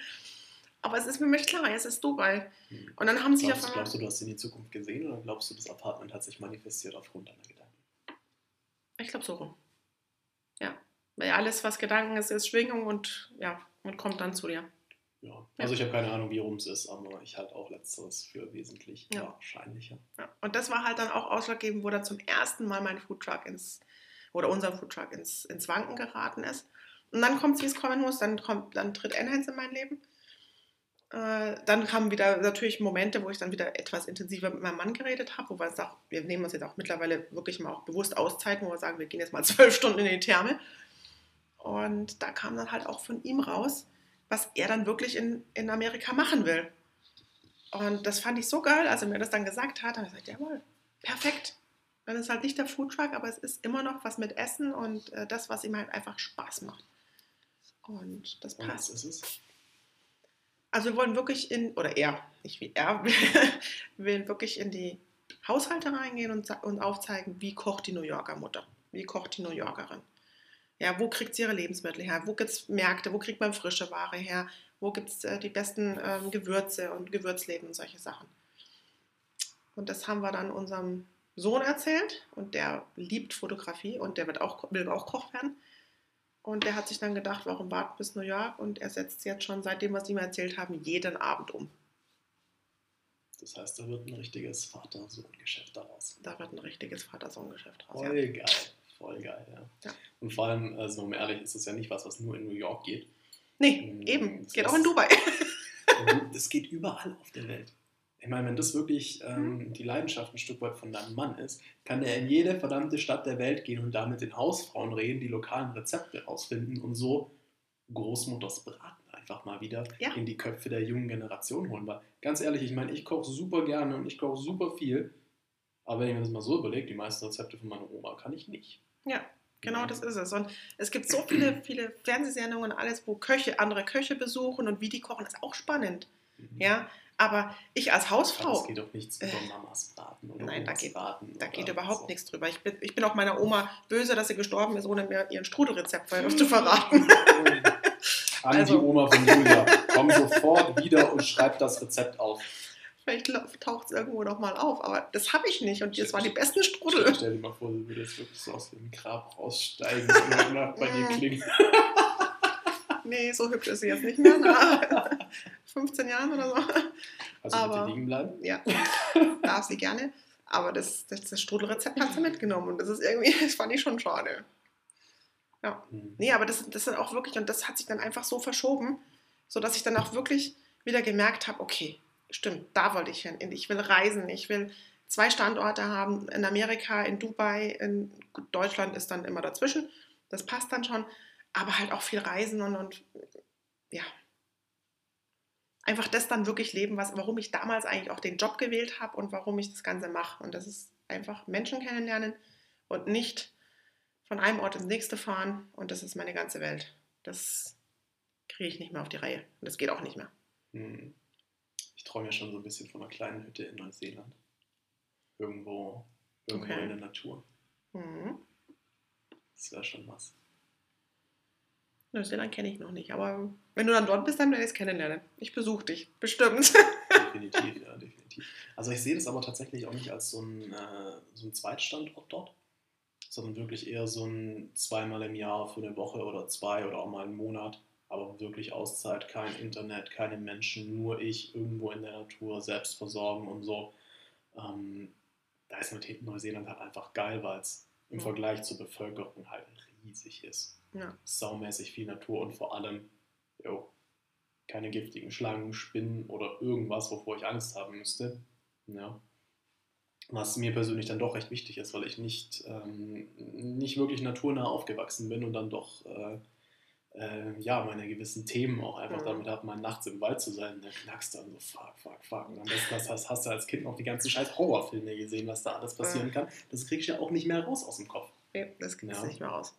Aber es ist für mich klar, es ist Dubai. Hm. Und dann haben sie ja Glaubst du, du hast in die Zukunft gesehen oder glaubst du, das Apartment hat sich manifestiert aufgrund deiner Gedanken? Ich glaube so rum. Ja. Weil alles, was Gedanken ist, ist Schwingung und ja, und kommt dann zu dir. Ja. Also ich habe keine Ahnung, wie rum es ist, aber ich halte auch letzteres für wesentlich ja. wahrscheinlicher. Ja. Und das war halt dann auch ausschlaggebend, wo dann zum ersten Mal mein Foodtruck ins, oder unser Foodtruck ins, ins Wanken geraten ist. Und dann kommt es, wie es kommen muss, dann, kommt, dann tritt Enhance in mein Leben. Äh, dann kamen wieder natürlich Momente, wo ich dann wieder etwas intensiver mit meinem Mann geredet habe, wo wir sagen, wir nehmen uns jetzt auch mittlerweile wirklich mal auch bewusst Auszeiten, wo wir sagen, wir gehen jetzt mal zwölf Stunden in die Therme. Und da kam dann halt auch von ihm raus, was er dann wirklich in, in Amerika machen will. Und das fand ich so geil, als er mir das dann gesagt hat, habe ich gesagt, jawohl, perfekt. Dann ist halt nicht der Foodtruck, aber es ist immer noch was mit Essen und äh, das, was ihm halt einfach Spaß macht. Und das passt. Und es? Also wir wollen wirklich in, oder er, nicht wie er, will wirklich in die Haushalte reingehen und, und aufzeigen, wie kocht die New Yorker Mutter, wie kocht die New Yorkerin. Ja, wo kriegt sie ihre Lebensmittel her? Wo gibt es Märkte? Wo kriegt man frische Ware her? Wo gibt es äh, die besten ähm, Gewürze und Gewürzläden und solche Sachen? Und das haben wir dann unserem Sohn erzählt und der liebt Fotografie und der wird auch, will auch Koch werden. Und der hat sich dann gedacht, warum warten bis New York? Und er setzt jetzt schon, seitdem was sie mir erzählt haben, jeden Abend um. Das heißt, da wird ein richtiges Vater-Sohn-Geschäft daraus. Da wird ein richtiges Vater-Sohn-Geschäft daraus. Voll ja. geil, voll geil, ja. ja. Und vor allem, also um ehrlich, ist es ja nicht was, was nur in New York geht. Nee, ähm, eben. Es geht auch in Dubai. Das geht überall auf der Welt. Ich meine, wenn das wirklich ähm, mhm. die Leidenschaft ein Stück weit von deinem Mann ist, kann er in jede verdammte Stadt der Welt gehen und da mit den Hausfrauen reden, die lokalen Rezepte rausfinden und so Großmutters Braten einfach mal wieder ja. in die Köpfe der jungen Generation holen. Weil ganz ehrlich, ich meine, ich koche super gerne und ich koche super viel, aber wenn ich mir das mal so überlege, die meisten Rezepte von meiner Oma kann ich nicht. Ja, Genau, das ist es. Und es gibt so viele, viele Fernsehsendungen und alles, wo Köche andere Köche besuchen und wie die kochen, ist auch spannend. Mhm. Ja, aber ich als Hausfrau. Es geht doch nichts über äh, Mamas Braten oder Nein, da geht, Braten da geht überhaupt so. nichts drüber. Ich bin, ich bin auch meiner Oma böse, dass sie gestorben ist, ohne mir ihren Strudelrezept zu verraten. An also. die Oma von Julia. Komm sofort wieder und schreib das Rezept auf. Vielleicht taucht es irgendwo noch mal auf, aber das habe ich nicht und das waren die besten Strudel. Stell dir mal vor, du würdest wirklich so aus dem Grab raussteigen und bei dir klingen. nee, so hübsch ist sie jetzt nicht mehr. Nach 15 Jahren oder so. Also aber, liegen bleiben? Ja, darf sie gerne. Aber das, das, das Strudelrezept hat sie mitgenommen und das ist irgendwie, das fand ich schon schade. Ja. Hm. Nee, aber das, das sind auch wirklich, und das hat sich dann einfach so verschoben, sodass ich dann auch wirklich wieder gemerkt habe, okay, stimmt, da wollte ich hin. Ich will reisen, ich will zwei Standorte haben, in Amerika, in Dubai, in Deutschland ist dann immer dazwischen. Das passt dann schon aber halt auch viel reisen und, und ja, einfach das dann wirklich leben, was, warum ich damals eigentlich auch den Job gewählt habe und warum ich das Ganze mache. Und das ist einfach Menschen kennenlernen und nicht von einem Ort ins nächste fahren und das ist meine ganze Welt. Das kriege ich nicht mehr auf die Reihe und das geht auch nicht mehr. Hm. Ich träume ja schon so ein bisschen von einer kleinen Hütte in Neuseeland. Irgendwo, irgendwo okay. in der Natur. Mhm. Das wäre schon was. Neuseeland kenne ich noch nicht, aber wenn du dann dort bist, dann werde ich es kennenlernen. Ich besuche dich, bestimmt. Definitiv, ja, definitiv. Also ich sehe das aber tatsächlich auch nicht als so ein, äh, so ein Zweitstandort dort, sondern wirklich eher so ein zweimal im Jahr für eine Woche oder zwei oder auch mal einen Monat, aber wirklich Auszeit, kein Internet, keine Menschen, nur ich irgendwo in der Natur, selbst versorgen und so. Ähm, da ist Neuseeland halt einfach geil, weil es im Vergleich zur Bevölkerung halt riesig ist. Ja. Saumäßig viel Natur und vor allem jo, keine giftigen Schlangen, Spinnen oder irgendwas, wovor ich Angst haben müsste. Ja. Was mir persönlich dann doch recht wichtig ist, weil ich nicht, ähm, nicht wirklich naturnah aufgewachsen bin und dann doch äh, äh, ja, meine gewissen Themen auch einfach mhm. damit habe, mal nachts im Wald zu sein. Und dann knackst du dann so, fuck, fuck, fuck. Und am besten das heißt, hast du als Kind noch die ganzen scheiß Horrorfilme gesehen, was da alles passieren mhm. kann. Das kriegst du ja auch nicht mehr raus aus dem Kopf. Ja, das kriegst du ja. nicht mehr raus.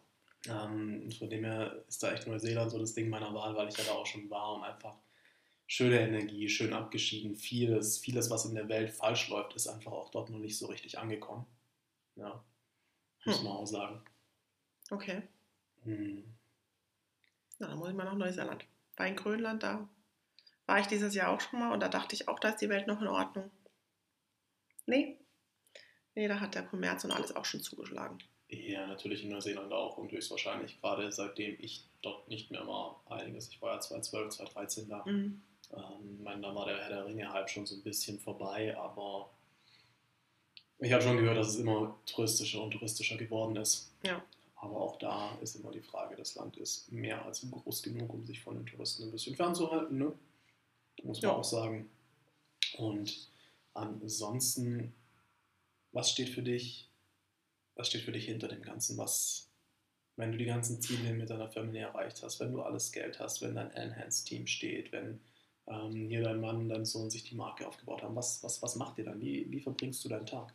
Ähm, von dem her ist da echt Neuseeland so das Ding meiner Wahl, weil ich ja da auch schon war und einfach schöne Energie, schön abgeschieden. Vieles, vieles, was in der Welt falsch läuft, ist einfach auch dort noch nicht so richtig angekommen. Ja, muss hm. man auch sagen. Okay. Hm. Na, dann muss ich mal nach Neuseeland. War in Grönland, da war ich dieses Jahr auch schon mal und da dachte ich auch, da ist die Welt noch in Ordnung. Nee. Nee, da hat der Kommerz und alles auch schon zugeschlagen. Ja, natürlich in Neuseeland auch und höchstwahrscheinlich gerade seitdem ich dort nicht mehr war, einiges. Ich war ja 2012, 2013 da. Mhm. Ähm, mein, da war der Herr der Ringe halt schon so ein bisschen vorbei, aber ich habe schon gehört, dass es immer touristischer und touristischer geworden ist. Ja. Aber auch da ist immer die Frage, das Land ist mehr als groß genug, um sich von den Touristen ein bisschen fernzuhalten, ne? muss man ja. auch sagen. Und ansonsten, was steht für dich was steht für dich hinter dem Ganzen? Was, wenn du die ganzen Ziele mit deiner Familie erreicht hast, wenn du alles Geld hast, wenn dein Enhance-Team steht, wenn ähm, hier dein Mann, dein Sohn sich die Marke aufgebaut haben, was, was, was macht ihr dann? Wie, wie verbringst du deinen Tag?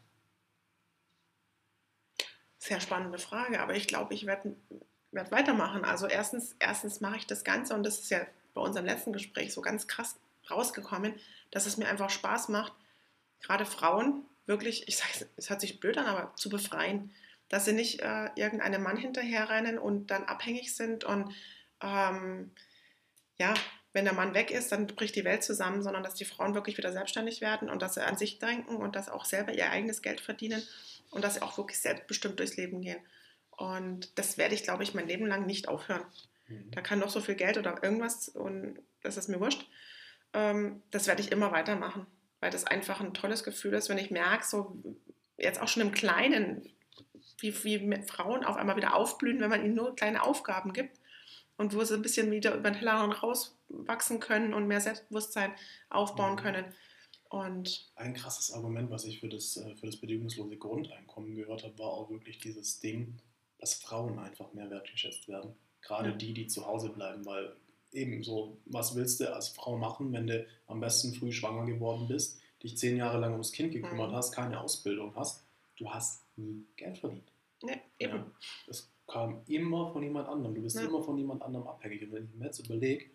Sehr spannende Frage, aber ich glaube, ich werde werd weitermachen. Also erstens, erstens mache ich das Ganze und das ist ja bei unserem letzten Gespräch so ganz krass rausgekommen, dass es mir einfach Spaß macht, gerade Frauen wirklich, ich sage, es hört sich blöd an, aber zu befreien. dass sie nicht äh, irgendeinem Mann hinterherrennen und dann abhängig sind und ähm, ja, wenn der Mann weg ist, dann bricht die Welt zusammen, sondern dass die Frauen wirklich wieder selbstständig werden und dass sie an sich denken und dass auch selber ihr eigenes Geld verdienen und dass sie auch wirklich selbstbestimmt durchs Leben gehen. Und das werde ich, glaube ich, mein Leben lang nicht aufhören. Mhm. Da kann noch so viel Geld oder irgendwas und das ist mir wurscht. Ähm, das werde ich immer weitermachen, weil das einfach ein tolles Gefühl ist, wenn ich merke, so jetzt auch schon im Kleinen, wie, wie Frauen auf einmal wieder aufblühen, wenn man ihnen nur kleine Aufgaben gibt und wo sie ein bisschen wieder über den Tellerrand rauswachsen können und mehr Selbstbewusstsein aufbauen mhm. können. Und ein krasses Argument, was ich für das, äh, für das bedingungslose Grundeinkommen gehört habe, war auch wirklich dieses Ding, dass Frauen einfach mehr wertgeschätzt werden. Gerade ja. die, die zu Hause bleiben, weil eben so, was willst du als Frau machen, wenn du am besten früh schwanger geworden bist, dich zehn Jahre lang ums Kind gekümmert mhm. hast, keine Ausbildung hast, du hast nie Geld verdient. Ja, eben. Ja, es kam immer von jemand anderem. Du bist ja. immer von jemand anderem abhängig. Und wenn ich mir jetzt überlege,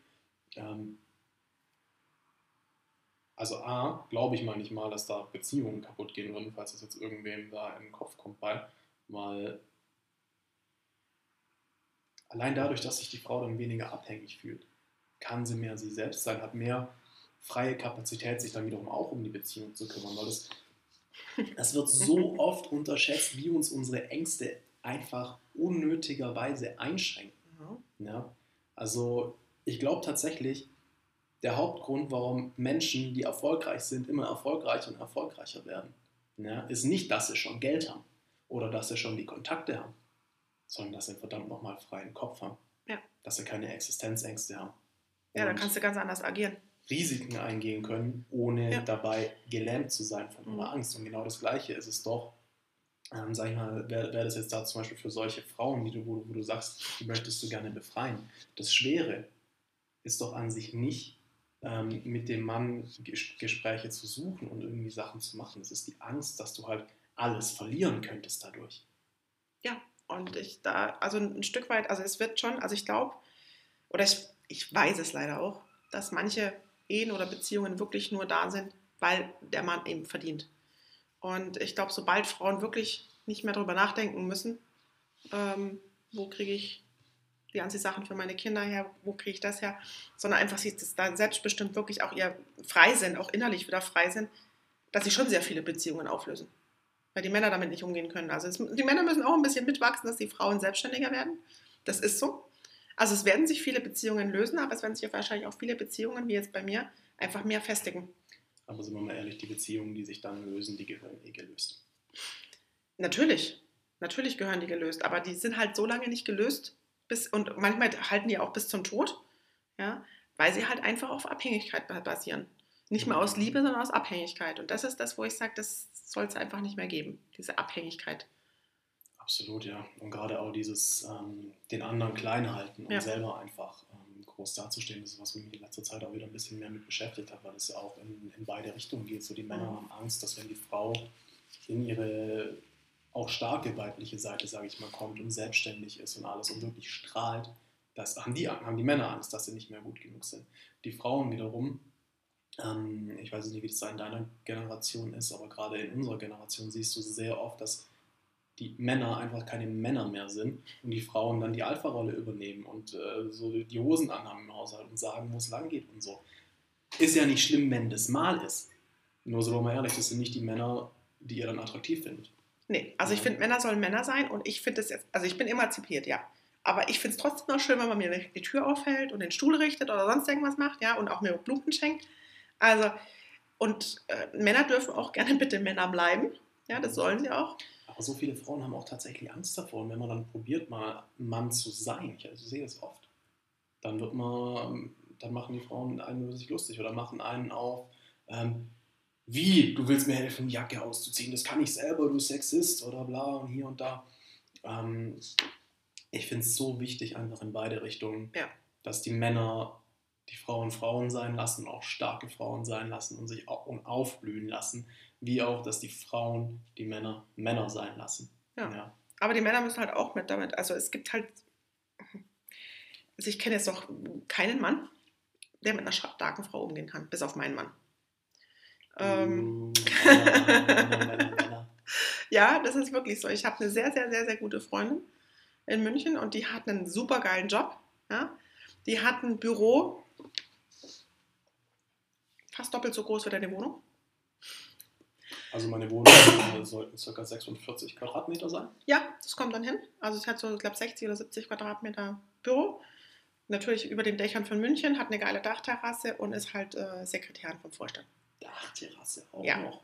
ähm, also A, glaube ich mal nicht mal, dass da Beziehungen kaputt gehen würden, falls das jetzt irgendwem da in den Kopf kommt bei, weil allein dadurch, dass sich die Frau dann weniger abhängig fühlt, kann sie mehr sie selbst sein, hat mehr freie Kapazität, sich dann wiederum auch um die Beziehung zu kümmern, weil das, das wird so oft unterschätzt, wie uns unsere Ängste einfach unnötigerweise einschränken. Ja? Also ich glaube tatsächlich, der Hauptgrund, warum Menschen, die erfolgreich sind, immer erfolgreicher und erfolgreicher werden, ja, ist nicht, dass sie schon Geld haben oder dass sie schon die Kontakte haben, sondern dass sie verdammt nochmal freien Kopf haben. Ja. Dass sie keine Existenzängste haben. Ja, dann kannst du ganz anders agieren. Risiken eingehen können, ohne ja. dabei gelähmt zu sein von ihrer mhm. Angst. Und genau das Gleiche ist es doch, ähm, sag ich mal, wäre wär das jetzt da zum Beispiel für solche Frauen, die du, wo, wo du sagst, die möchtest du gerne befreien. Das Schwere ist doch an sich nicht, ähm, mit dem Mann Gespräche zu suchen und irgendwie Sachen zu machen. Es ist die Angst, dass du halt alles verlieren könntest dadurch. Ja, und ich da, also ein Stück weit, also es wird schon, also ich glaube, oder ich, ich weiß es leider auch, dass manche Ehen oder Beziehungen wirklich nur da sind, weil der Mann eben verdient. Und ich glaube, sobald Frauen wirklich nicht mehr darüber nachdenken müssen, ähm, wo kriege ich die Anziehsachen für meine Kinder her, wo kriege ich das her, sondern einfach sie da selbstbestimmt wirklich auch ihr frei sind, auch innerlich wieder frei sind, dass sie schon sehr viele Beziehungen auflösen. Weil die Männer damit nicht umgehen können. Also es, die Männer müssen auch ein bisschen mitwachsen, dass die Frauen selbstständiger werden. Das ist so. Also es werden sich viele Beziehungen lösen, aber es werden sich wahrscheinlich auch viele Beziehungen, wie jetzt bei mir, einfach mehr festigen. Aber sind wir mal ehrlich, die Beziehungen, die sich dann lösen, die gehören eh gelöst. Natürlich, natürlich gehören die gelöst, aber die sind halt so lange nicht gelöst, bis, und manchmal halten die auch bis zum Tod, ja, weil sie halt einfach auf Abhängigkeit basieren. Nicht mehr aus Liebe, sondern aus Abhängigkeit. Und das ist das, wo ich sage, das soll es einfach nicht mehr geben, diese Abhängigkeit. Absolut, ja. Und gerade auch dieses ähm, den anderen klein halten und ja. selber einfach ähm, groß dazustehen, das ist was, wo ich mich in letzter Zeit auch wieder ein bisschen mehr mit beschäftigt habe, weil es ja auch in, in beide Richtungen geht. So die Männer mhm. haben Angst, dass wenn die Frau in ihre auch starke weibliche Seite, sage ich mal, kommt und selbstständig ist und alles und wirklich strahlt, das haben die, haben die Männer Angst, dass sie nicht mehr gut genug sind. Die Frauen wiederum, ähm, ich weiß nicht, wie das in deiner Generation ist, aber gerade in unserer Generation siehst du sehr oft, dass die Männer einfach keine Männer mehr sind und die Frauen dann die Alpha-Rolle übernehmen und äh, so die Hosen anhaben im Haushalt und sagen, wo es lang geht und so. Ist ja nicht schlimm, wenn das mal ist. Nur so mal ehrlich, das sind nicht die Männer, die ihr dann attraktiv findet. Nee, also ich finde, Männer sollen Männer sein und ich finde es jetzt, also ich bin emanzipiert, ja. Aber ich finde es trotzdem noch schön, wenn man mir die Tür aufhält und den Stuhl richtet oder sonst irgendwas macht, ja, und auch mir Blumen schenkt. Also, und äh, Männer dürfen auch gerne bitte Männer bleiben. Ja, das sollen sie auch. Aber so viele Frauen haben auch tatsächlich Angst davor. Und wenn man dann probiert, mal Mann zu sein, ich also sehe das oft, dann wird man, dann machen die Frauen einen über sich lustig oder machen einen auf, ähm, wie, du willst mir helfen, die Jacke auszuziehen, das kann ich selber, du Sexist oder bla und hier und da. Ähm, ich finde es so wichtig, einfach in beide Richtungen, ja. dass die Männer die Frauen Frauen sein lassen, auch starke Frauen sein lassen und sich auch aufblühen lassen, wie auch, dass die Frauen die Männer Männer sein lassen. Ja. ja. Aber die Männer müssen halt auch mit damit. Also es gibt halt, also ich kenne jetzt noch keinen Mann, der mit einer starken Frau umgehen kann, bis auf meinen Mann. Ähm, Ja, das ist wirklich so. Ich habe eine sehr, sehr, sehr, sehr gute Freundin in München und die hat einen super geilen Job. Ja? Die hat ein Büro, fast doppelt so groß wie deine Wohnung. Also meine Wohnung sollten ca. 46 Quadratmeter sein. Ja, das kommt dann hin. Also es hat so, ich glaube, 60 oder 70 Quadratmeter Büro. Natürlich über den Dächern von München, hat eine geile Dachterrasse und ist halt äh, Sekretärin vom Vorstand. Dachterrasse auch Ja. noch.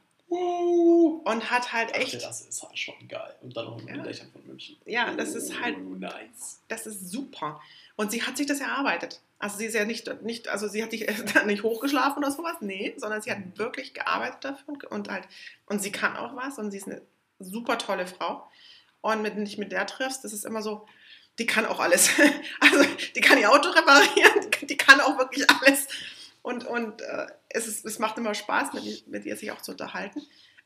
Und hat halt echt, Dachterrasse ist halt schon geil. Und dann noch Ja. den Dächern von München. ja, das ist halt, Oh, nice. das ist super. Und sie hat sich das erarbeitet. Also sie ist ja nicht, nicht also sie hat sich nicht hochgeschlafen oder sowas, nee, sondern sie hat wirklich gearbeitet dafür und, halt, und sie kann auch was und sie ist eine super tolle Frau. Und wenn du dich mit der triffst, das ist immer so, die kann auch alles. Also die kann ihr Auto reparieren, die kann auch wirklich alles. Und, und äh, es, ist, es macht immer Spaß, mit, mit ihr sich auch zu unterhalten.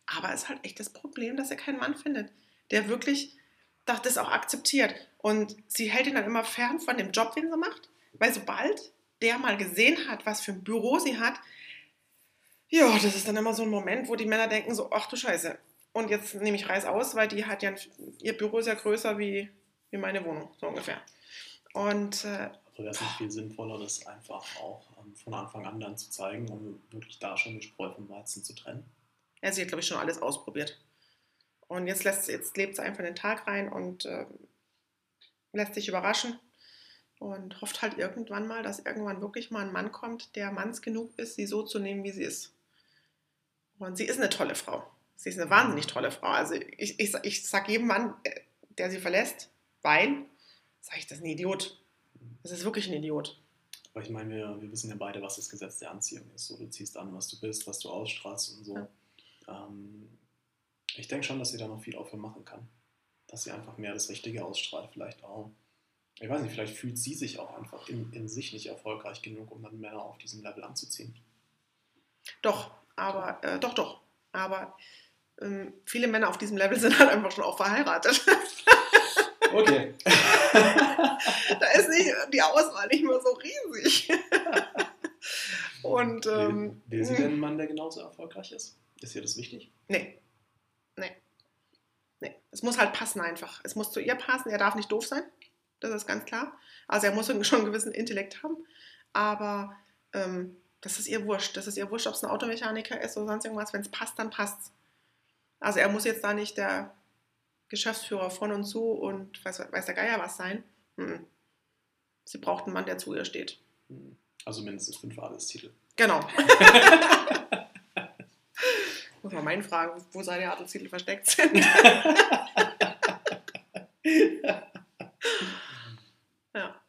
Aber es ist halt echt das Problem, dass er keinen Mann findet, der wirklich das auch akzeptiert. Und sie hält ihn dann immer fern von dem Job, den sie macht. Weil sobald der mal gesehen hat, was für ein Büro sie hat, ja, das ist dann immer so ein Moment, wo die Männer denken so, ach du Scheiße. Und jetzt nehme ich Reis aus, weil die hat ja, ein, ihr Büro ist ja größer wie, wie meine Wohnung, so ungefähr. Und äh, Also wäre es nicht viel sinnvoller, das einfach auch ähm, von Anfang an dann zu zeigen, um wirklich da schon die Spreu vom Weizen zu trennen. ja, sie hat, glaube ich, schon alles ausprobiert. Und jetzt, lässt, jetzt lebt sie einfach in den Tag rein und äh, lässt sich überraschen und hofft halt irgendwann mal, dass irgendwann wirklich mal ein Mann kommt, der manns genug ist, sie so zu nehmen, wie sie ist. Und sie ist eine tolle Frau. Sie ist eine wahnsinnig tolle Frau. Also ich, ich, ich sage jedem Mann, äh, der sie verlässt, weil, sage ich, das ist ein Idiot. Das ist wirklich ein Idiot. Aber ich meine, wir, wir wissen ja beide, was das Gesetz der Anziehung ist. So, du ziehst an, was du bist, was du ausstrahlst und so. Ähm, ich denke schon, dass sie da noch viel für machen kann. Dass sie einfach mehr das Richtige ausstrahlt, vielleicht auch. Ich weiß nicht, vielleicht fühlt sie sich auch einfach in, in sich nicht erfolgreich genug, um dann Männer auf diesem Level anzuziehen. Doch, aber, äh, doch, doch. Aber ähm, viele Männer auf diesem Level sind halt einfach schon auch verheiratet. Okay. da ist nicht, die Auswahl nicht mehr so riesig. Und, ähm, will, will sie denn einen Mann, der genauso erfolgreich ist? Ist ihr das wichtig? Nee. Nee. Nee. Es muss halt passen einfach. Es muss zu ihr passen. Er darf nicht doof sein. Das ist ganz klar. Also er muss schon einen gewissen Intellekt haben. Aber ähm, das ist ihr wurscht. Das ist ihr wurscht, ob es ein Automechaniker ist oder sonst irgendwas. Wenn es passt, dann passt's. Also er muss jetzt da nicht der Geschäftsführer von und zu und weiß, weiß der Geier was sein. Hm. Sie braucht einen Mann, der zu ihr steht. Hm. Also mindestens fünf Adelstitel. Genau. Muss man meinen fragen, wo seine Adelstitel versteckt sind. ja.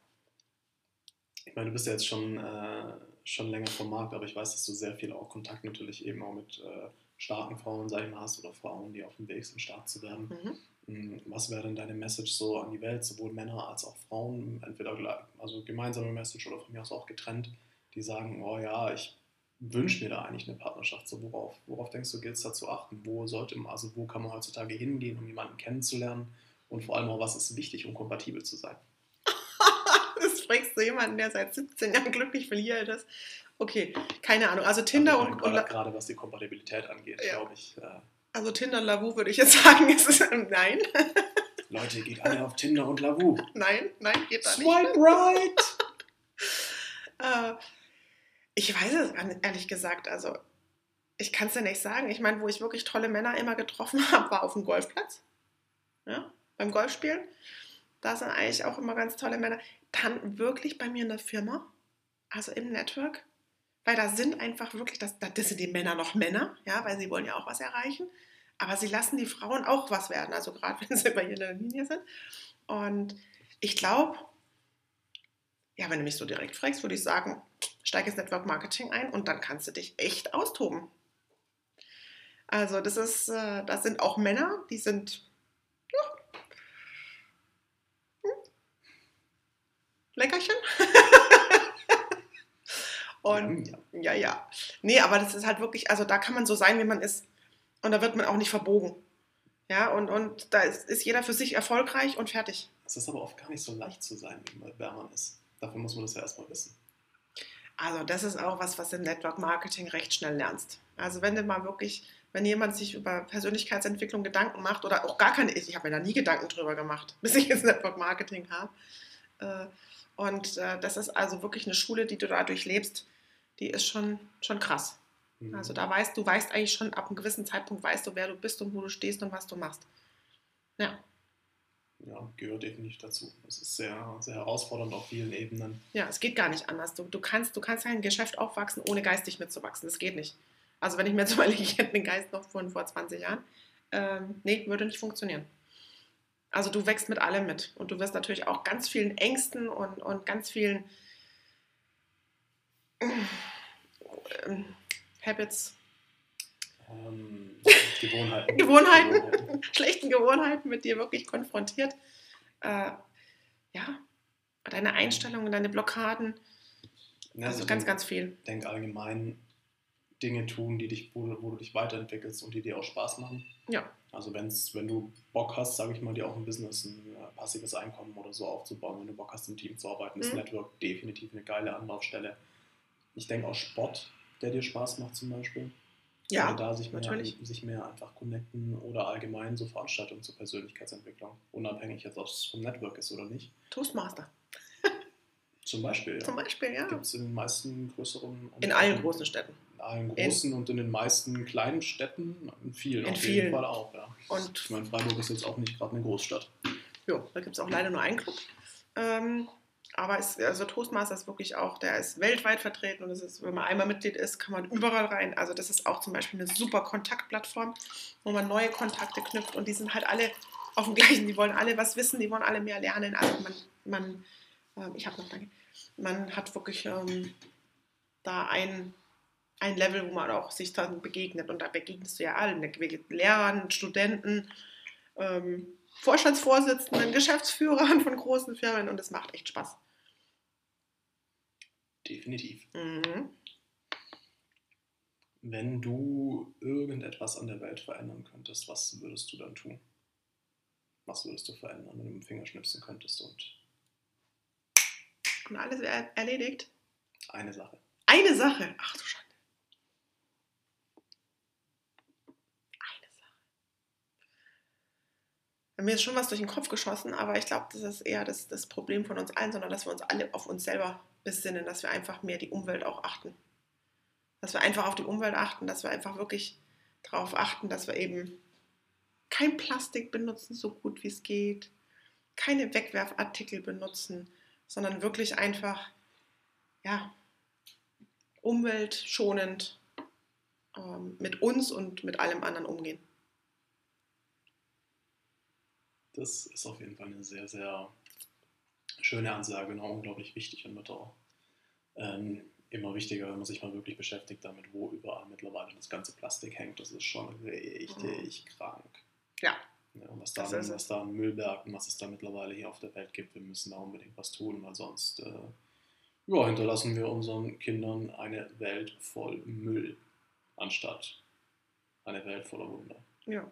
Ich meine, du bist ja jetzt schon, äh, schon länger vom Markt, aber ich weiß, dass du sehr viel auch Kontakt natürlich eben auch mit äh, starken Frauen, sag ich mal, hast oder Frauen, die auf dem Weg sind, stark zu werden. Mhm. Hm, Was wäre denn deine Message so an die Welt, sowohl Männer als auch Frauen, entweder also gemeinsame Message oder von mir aus auch getrennt, die sagen, oh ja, ich wünsche mir da eigentlich eine Partnerschaft. So, worauf, worauf denkst du, gilt es da zu achten? Wo sollte man, also wo kann man heutzutage hingehen, um jemanden kennenzulernen? Und vor allem auch, was ist wichtig, um kompatibel zu sein? Das fragst du jemanden, der seit 17 Jahren glücklich verliert ist. Okay, keine Ahnung. Also Tinder und, und gerade, was die Kompatibilität angeht, Ja. glaube ich. Äh, also Tinder und Lavu würde ich jetzt sagen, ist es nein, Leute, geht alle auf Tinder und Lavu. nein, nein, geht da nicht. Swipe right! Äh, ich weiß es ehrlich gesagt. Also, ich kann es ja nicht sagen. Ich meine, wo ich wirklich tolle Männer immer getroffen habe, war auf dem Golfplatz. Ja, beim Golfspielen. Da sind eigentlich auch immer ganz tolle Männer. Dann wirklich bei mir in der Firma, also im Network, weil da sind einfach wirklich, das, das sind die Männer noch Männer, ja, weil sie wollen ja auch was erreichen. Aber sie lassen die Frauen auch was werden, also gerade wenn sie bei ihrer Linie sind. Und ich glaube, ja, wenn du mich so direkt fragst, würde ich sagen, steig ins Network Marketing ein und dann kannst du dich echt austoben. Also das ist, äh, das sind auch Männer, die sind ja, hm, Leckerchen. und Ja. ja, ja. Nee, aber das ist halt wirklich, also da kann man so sein, wie man ist. Und da wird man auch nicht verbogen. Ja, und, und da ist, ist jeder für sich erfolgreich und fertig. Es ist aber oft gar nicht so leicht zu sein, wer man ist. Dafür muss man das ja erstmal wissen. Also das ist auch was, was im Network Marketing recht schnell lernst. Also wenn du mal wirklich wenn jemand sich über Persönlichkeitsentwicklung Gedanken macht oder auch gar keine, ich habe mir da nie Gedanken drüber gemacht, bis ich jetzt Network Marketing habe. Äh, und äh, das ist also wirklich eine Schule, die du dadurch lebst, die ist schon, schon krass. Mhm. Also da weißt du, weißt eigentlich schon ab einem gewissen Zeitpunkt, weißt du, wer du bist und wo du stehst und was du machst. Ja. Ja, gehört definitiv dazu. Es ist sehr, sehr herausfordernd auf vielen Ebenen. Ja, es geht gar nicht anders. Du, du, kannst, du kannst ein Geschäft aufwachsen, ohne geistig mitzuwachsen. Das geht nicht. Also wenn ich mir zum Beispiel, ich hätte den Geist noch von vor 20 Jahren, ähm, nee, würde nicht funktionieren. Also du wächst mit allem mit und du wirst natürlich auch ganz vielen Ängsten und, und ganz vielen ähm, Habits, ähm, Gewohnheiten. Gewohnheiten, Gewohnheiten. schlechten Gewohnheiten mit dir wirklich konfrontiert. Äh, ja, deine Einstellungen, deine Blockaden, ja, also, also ganz, ganz viel. Ich denke allgemein, Dinge tun, die dich, wo, wo, du dich weiterentwickelst und die dir auch Spaß machen. Ja. Also wenn's, wenn du Bock hast, sage ich mal, dir auch ein Business, ein äh, passives Einkommen oder so aufzubauen, wenn du Bock hast, im Team zu arbeiten, ist mhm. Network definitiv eine geile Anlaufstelle. Ich denke auch Sport, der dir Spaß macht zum Beispiel. Ja, da sich mehr, natürlich. sich mehr einfach connecten oder allgemein so Veranstaltungen zur Persönlichkeitsentwicklung, unabhängig jetzt, ob es vom Network ist oder nicht. Toastmaster. Zum Beispiel, ja. Zum Beispiel, ja. Gibt es in den meisten größeren... In allen großen Städten in allen großen in, und in den meisten kleinen Städten, in vielen in auf vielen. jeden Fall auch. Ja. Und ich meine, Freiburg ist jetzt auch nicht gerade eine Großstadt. Ja, da gibt es auch leider nur einen Club. Ähm, aber es, also Toastmaster ist wirklich auch, der ist weltweit vertreten und ist, wenn man einmal Mitglied ist, kann man überall rein. Also das ist auch zum Beispiel eine super Kontaktplattform, wo man neue Kontakte knüpft und die sind halt alle auf dem gleichen, die wollen alle was wissen, die wollen alle mehr lernen. Also man, man äh, ich habe noch danke, man hat wirklich ähm, da ein ein Level, wo man auch sich dann begegnet. Und da begegnest du ja allen, Lehrern, Studenten, ähm, Vorstandsvorsitzenden, Geschäftsführern von großen Firmen und es macht echt Spaß. Definitiv. Mhm. Wenn du irgendetwas an der Welt verändern könntest, was würdest du dann tun? Was würdest du verändern, wenn du mit dem Finger schnipsen könntest und. Und alles er erledigt? Eine Sache. Eine Sache? Ach du Scheiße. Mir ist schon was durch den Kopf geschossen, aber ich glaube, das ist eher das, das Problem von uns allen, sondern dass wir uns alle auf uns selber besinnen, dass wir einfach mehr die Umwelt auch achten. Dass wir einfach auf die Umwelt achten, dass wir einfach wirklich darauf achten, dass wir eben kein Plastik benutzen, so gut wie es geht, keine Wegwerfartikel benutzen, sondern wirklich einfach, ja, umweltschonend ähm, mit uns und mit allem anderen umgehen. Das ist auf jeden Fall eine sehr, sehr schöne Ansage und auch unglaublich wichtig und wird auch ähm, immer wichtiger, wenn man sich mal wirklich beschäftigt damit, wo überall mittlerweile das ganze Plastik hängt. Das ist schon richtig mhm. krank. Ja. ja was, da, was da an Müllbergen, was es da mittlerweile hier auf der Welt gibt, wir müssen da unbedingt was tun, weil sonst äh, ja, hinterlassen wir unseren Kindern eine Welt voll Müll, anstatt eine Welt voller Wunder. Ja.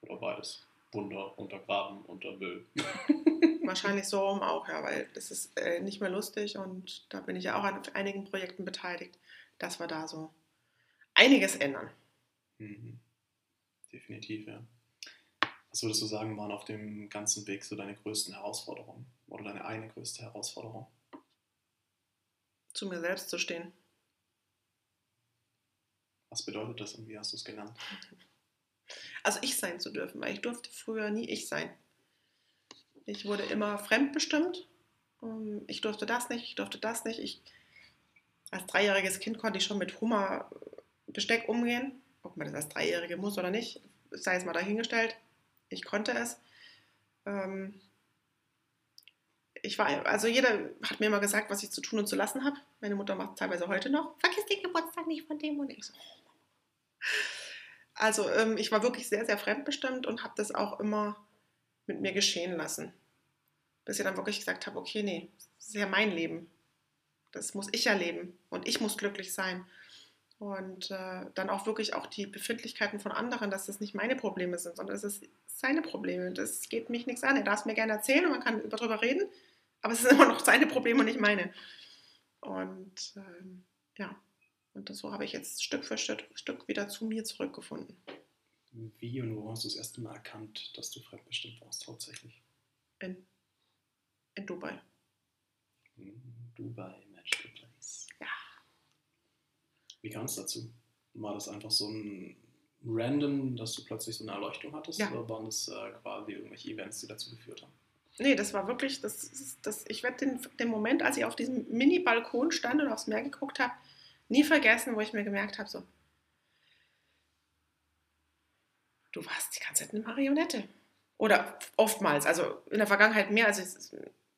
Oder beides. Wunder untergraben unter Müll. Wahrscheinlich so rum auch, ja, weil das ist äh, nicht mehr lustig und da bin ich ja auch an einigen Projekten beteiligt, dass wir da so einiges ändern. Mhm. Definitiv, ja. Was würdest du sagen, waren auf dem ganzen Weg so deine größten Herausforderungen oder deine eine größte Herausforderung? Zu mir selbst zu stehen. Was bedeutet das und wie hast du es genannt? Also ich sein zu dürfen, weil ich durfte früher nie ich sein. Ich wurde immer fremdbestimmt. Ähm, ich durfte das nicht, ich durfte das nicht. Ich, als dreijähriges Kind konnte ich schon mit Hummerbesteck umgehen. Ob man das als Dreijährige muss oder nicht, sei es mal dahingestellt. Ich konnte es. Ähm, ich war, also jeder hat mir immer gesagt, was ich zu tun und zu lassen habe. Meine Mutter macht teilweise heute noch. Vergiss den Geburtstag nicht von dem und ich so. Also ähm, ich war wirklich sehr, sehr fremdbestimmt und habe das auch immer mit mir geschehen lassen. Bis ich dann wirklich gesagt habe, okay, nee, das ist ja mein Leben. Das muss ich erleben und ich muss glücklich sein. Und äh, dann auch wirklich auch die Befindlichkeiten von anderen, dass das nicht meine Probleme sind, sondern es ist seine Probleme. Das geht mich nichts an. Er darf es mir gerne erzählen und man kann darüber reden, aber es sind immer noch seine Probleme und nicht meine. Und ähm, ja, Und das, so habe ich jetzt Stück für Stück, Stück wieder zu mir zurückgefunden. Wie und wo hast du das erste Mal erkannt, dass du fremdbestimmt warst, hauptsächlich? In, in Dubai. Dubai, Magical Place. Ja. Wie kam es dazu? War das einfach so ein random, dass du plötzlich so eine Erleuchtung hattest? Ja. Oder waren das äh, quasi irgendwelche Events, die dazu geführt haben? Nee, das war wirklich, das, das, ich werde den, den Moment, als ich auf diesem Mini-Balkon stand und aufs Meer geguckt habe, nie vergessen, wo ich mir gemerkt habe, so, du warst die ganze Zeit eine Marionette. Oder oftmals, also in der Vergangenheit mehr. Also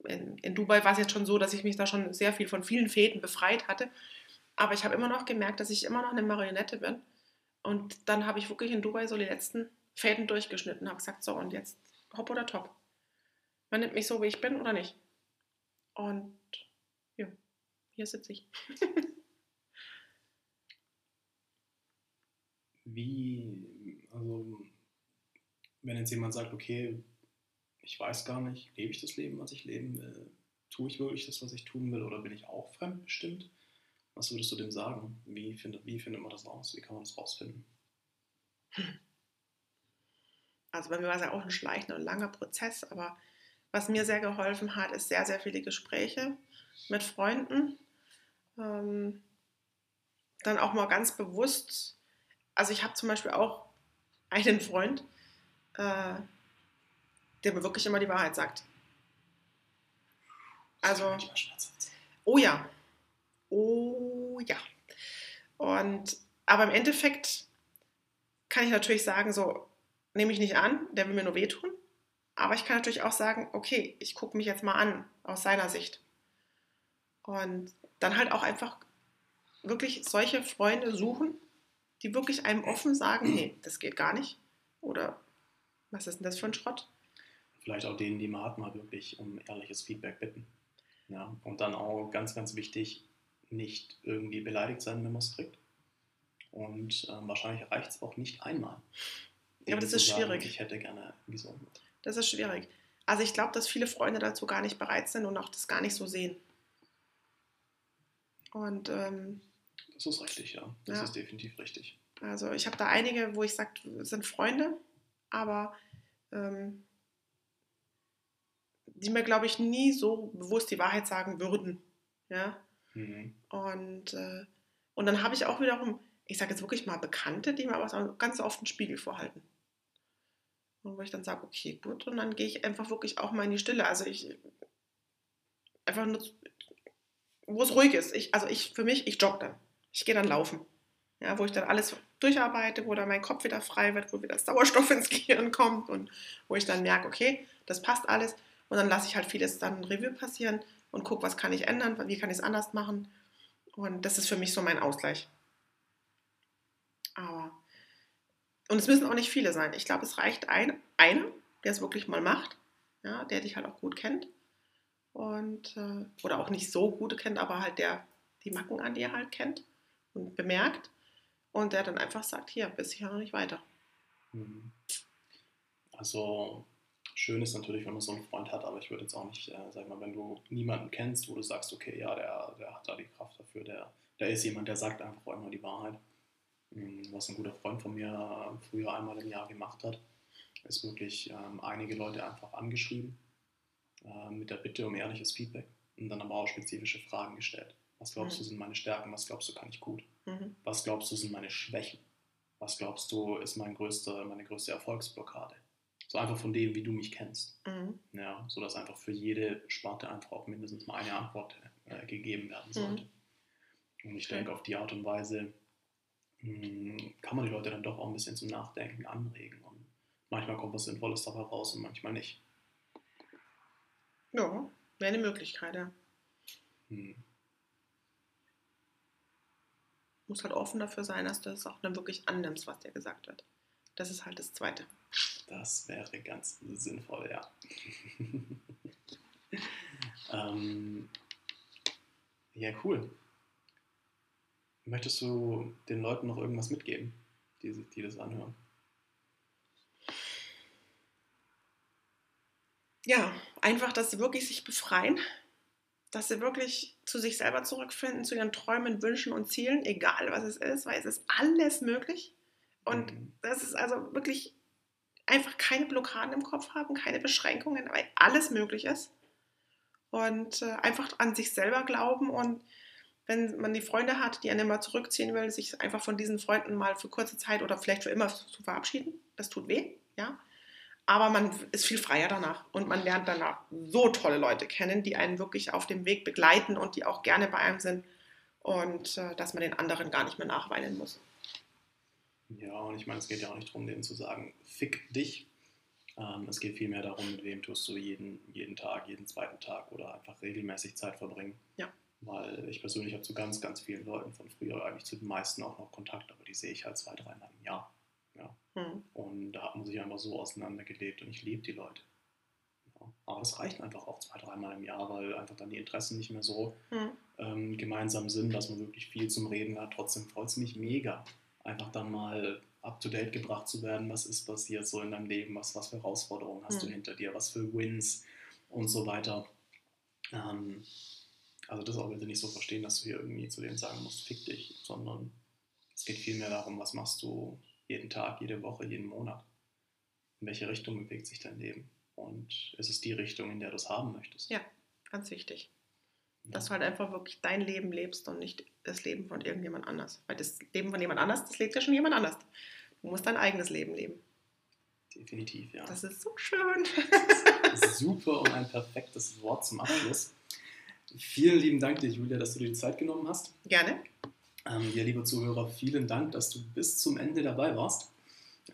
in, in Dubai war es jetzt schon so, dass ich mich da schon sehr viel von vielen Fäden befreit hatte. Aber ich habe immer noch gemerkt, dass ich immer noch eine Marionette bin. Und dann habe ich wirklich in Dubai so die letzten Fäden durchgeschnitten, habe gesagt, so und jetzt hopp oder top. Man nimmt mich so, wie ich bin oder nicht. Und ja, hier sitze ich. Wie, also, wenn jetzt jemand sagt, okay, ich weiß gar nicht, lebe ich das Leben, was ich leben will? Tue ich wirklich das, was ich tun will, oder bin ich auch fremdbestimmt? Was würdest du dem sagen? Wie findet, wie findet man das raus? Wie kann man das rausfinden? Also bei mir war es ja auch ein schleichender und langer Prozess, aber was mir sehr geholfen hat, ist sehr, sehr viele Gespräche mit Freunden. Ähm, dann auch mal ganz bewusst, also ich habe zum Beispiel auch einen Freund, äh, der mir wirklich immer die Wahrheit sagt. Also, oh ja, oh ja. Und, aber im Endeffekt kann ich natürlich sagen, so, nehme ich nicht an, der will mir nur wehtun. Aber ich kann natürlich auch sagen, okay, ich gucke mich jetzt mal an aus seiner Sicht. Und dann halt auch einfach wirklich solche Freunde suchen, die wirklich einem offen sagen, nee, das geht gar nicht. Oder was ist denn das für ein Schrott? Vielleicht auch denen, die man hat, mal wirklich um ehrliches Feedback bitten. Ja, und dann auch ganz, ganz wichtig, nicht irgendwie beleidigt sein, wenn man es kriegt. Und ähm, wahrscheinlich reicht es auch nicht einmal. Ja, aber das ist sagen, schwierig. Ich hätte gerne wieso. Das ist schwierig. Also ich glaube, dass viele Freunde dazu gar nicht bereit sind und auch das gar nicht so sehen. Und ähm, Das ist richtig, ja. Das Ja. ist definitiv richtig. also ich habe da einige, wo ich sage, sind Freunde, aber ähm, die mir, glaube ich, nie so bewusst die Wahrheit sagen würden. Ja. Mhm. Und, äh, und dann habe ich auch wiederum, ich sage jetzt wirklich mal Bekannte, die mir aber ganz oft einen Spiegel vorhalten. Und wo ich dann sage, okay, gut, und dann gehe ich einfach wirklich auch mal in die Stille. Also ich einfach nur, wo es ruhig ist. Ich, also ich, für mich, ich jogge dann. Ich gehe dann laufen. Ja, wo ich dann alles durcharbeite, wo dann mein Kopf wieder frei wird, wo wieder Sauerstoff ins Gehirn kommt und wo ich dann merke, okay, das passt alles. Und dann lasse ich halt vieles dann Revue passieren und gucke, was kann ich ändern, wie kann ich es anders machen. Und das ist für mich so mein Ausgleich. Aber, und es müssen auch nicht viele sein. Ich glaube, es reicht ein, einer, der es wirklich mal macht, ja, der dich halt auch gut kennt. Und, äh, oder auch nicht so gut kennt, aber halt der die Macken an dir halt kennt bemerkt. Und der dann einfach sagt, hier, bis hier noch nicht weiter. Mhm. Also schön ist natürlich, wenn man so einen Freund hat, aber ich würde jetzt auch nicht, äh, sag mal, wenn du niemanden kennst, wo du sagst, okay, ja, der, der hat da die Kraft dafür, der, der ist jemand, der sagt einfach auch immer die Wahrheit. Mhm, Was ein guter Freund von mir früher einmal im Jahr gemacht hat, ist wirklich ähm, einige Leute einfach angeschrieben äh, mit der Bitte um ehrliches Feedback und dann aber auch spezifische Fragen gestellt. Was glaubst du sind meine Stärken? Was glaubst du kann ich gut? Mhm. Was glaubst du sind meine Schwächen? Was glaubst du ist mein größter, meine größte Erfolgsblockade? So einfach von dem, wie du mich kennst. Mhm. Ja, sodass einfach für jede Sparte einfach auch mindestens mal eine Antwort äh, gegeben werden sollte. Und ich denke, auf die Art und Weise mh, kann man die Leute dann doch auch ein bisschen zum Nachdenken anregen. Und manchmal kommt was Sinnvolles dabei raus und manchmal nicht. Ja, wäre eine Möglichkeit, ja. Hm. Muss halt offen dafür sein, dass du es auch dann wirklich annimmst, was dir gesagt wird. Das ist halt das Zweite. Das wäre ganz sinnvoll, ja. ähm, ja, cool. Möchtest du den Leuten noch irgendwas mitgeben, die, die das anhören? Ja, einfach, dass sie wirklich sich befreien, dass sie wirklich zu sich selber zurückfinden, zu ihren Träumen, Wünschen und Zielen, egal was es ist, weil es ist alles möglich. Und mhm. das ist also wirklich einfach keine Blockaden im Kopf haben, keine Beschränkungen, weil alles möglich ist. Und äh, einfach an sich selber glauben und wenn man die Freunde hat, die einen immer zurückziehen will, sich einfach von diesen Freunden mal für kurze Zeit oder vielleicht für immer zu verabschieden. Das tut weh, ja aber man ist viel freier danach und man lernt danach so tolle Leute kennen, die einen wirklich auf dem Weg begleiten und die auch gerne bei einem sind und äh, dass man den anderen gar nicht mehr nachweinen muss. Ja, und ich meine, es geht ja auch nicht darum, denen zu sagen, fick dich. Ähm, es geht vielmehr darum, mit wem tust du jeden, jeden Tag, jeden zweiten Tag oder einfach regelmäßig Zeit verbringen. Ja. Weil ich persönlich habe zu ganz, ganz vielen Leuten von früher eigentlich zu den meisten auch noch Kontakt, aber die sehe ich halt zwei, dreimal im Jahr. Ja. Mhm. Und da hat man sich einfach so auseinandergelebt und ich liebe die Leute. Ja. Aber das reicht einfach auch zwei, dreimal im Jahr, weil einfach dann die Interessen nicht mehr so mhm. ähm, gemeinsam sind, dass man wirklich viel zum Reden hat. Trotzdem freut es mich mega, einfach dann mal up to date gebracht zu werden. Was ist passiert so in deinem Leben? Was, was für Herausforderungen hast mhm. du hinter dir? Was für Wins und so weiter. Ähm, also das auch bitte nicht so verstehen, dass du hier irgendwie zu denen sagen musst, fick dich, sondern es geht vielmehr darum, was machst du jeden Tag, jede Woche, jeden Monat. In welche Richtung bewegt sich dein Leben? Und ist es die Richtung, in der du es haben möchtest? Ja, ganz wichtig. Dass du halt einfach wirklich dein Leben lebst und nicht das Leben von irgendjemand anders. Weil das Leben von jemand anders, das lebt ja schon jemand anders. Du musst dein eigenes Leben leben. Definitiv, ja. Das ist so schön. Super und ein perfektes Wort zum Abschluss. Vielen lieben Dank dir, Julia, dass du dir die Zeit genommen hast. Gerne. Ähm, ja, liebe Zuhörer, vielen Dank, dass du bis zum Ende dabei warst.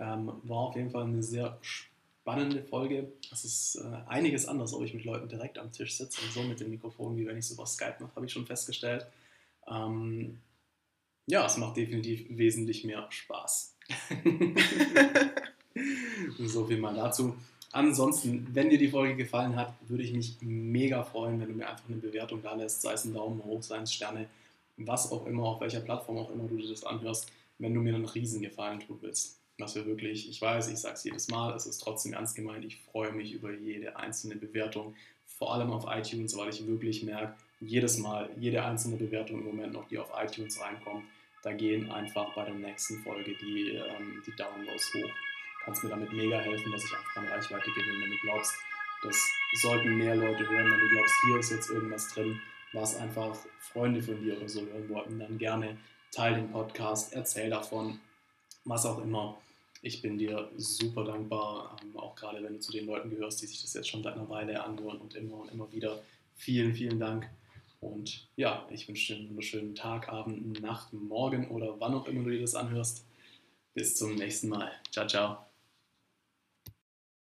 Ähm, war auf jeden Fall eine sehr spannende Folge. Es ist äh, einiges anders, ob ich mit Leuten direkt am Tisch sitze und so mit dem Mikrofon, wie wenn ich es über Skype mache, habe ich schon festgestellt. Ähm, ja, es macht definitiv wesentlich mehr Spaß. so viel mal dazu. Ansonsten, wenn dir die Folge gefallen hat, würde ich mich mega freuen, wenn du mir einfach eine Bewertung da lässt, sei es ein Daumen hoch, sei es Sterne was auch immer, auf welcher Plattform auch immer du dir das anhörst, wenn du mir einen Riesengefallen tun willst. Was wir wirklich, ich weiß, ich sage es jedes Mal, es ist trotzdem ernst gemeint, ich freue mich über jede einzelne Bewertung, vor allem auf iTunes, weil ich wirklich merke, jedes Mal, jede einzelne Bewertung im Moment noch, die auf iTunes reinkommt, da gehen einfach bei der nächsten Folge die, ähm, die Downloads hoch. Kannst mir damit mega helfen, dass ich einfach an Reichweite gewinne, wenn du glaubst, das sollten mehr Leute hören, wenn du glaubst, hier ist jetzt irgendwas drin, was einfach Freunde von dir oder so hören wollten, dann gerne teile den Podcast, erzähl davon, was auch immer. Ich bin dir super dankbar, ähm, auch gerade wenn du zu den Leuten gehörst, die sich das jetzt schon seit einer Weile anhören und immer und immer wieder. Vielen, vielen Dank. Und ja, ich wünsche dir einen wunderschönen Tag, Abend, Nacht, Morgen oder wann auch immer du dir das anhörst. Bis zum nächsten Mal. Ciao, ciao.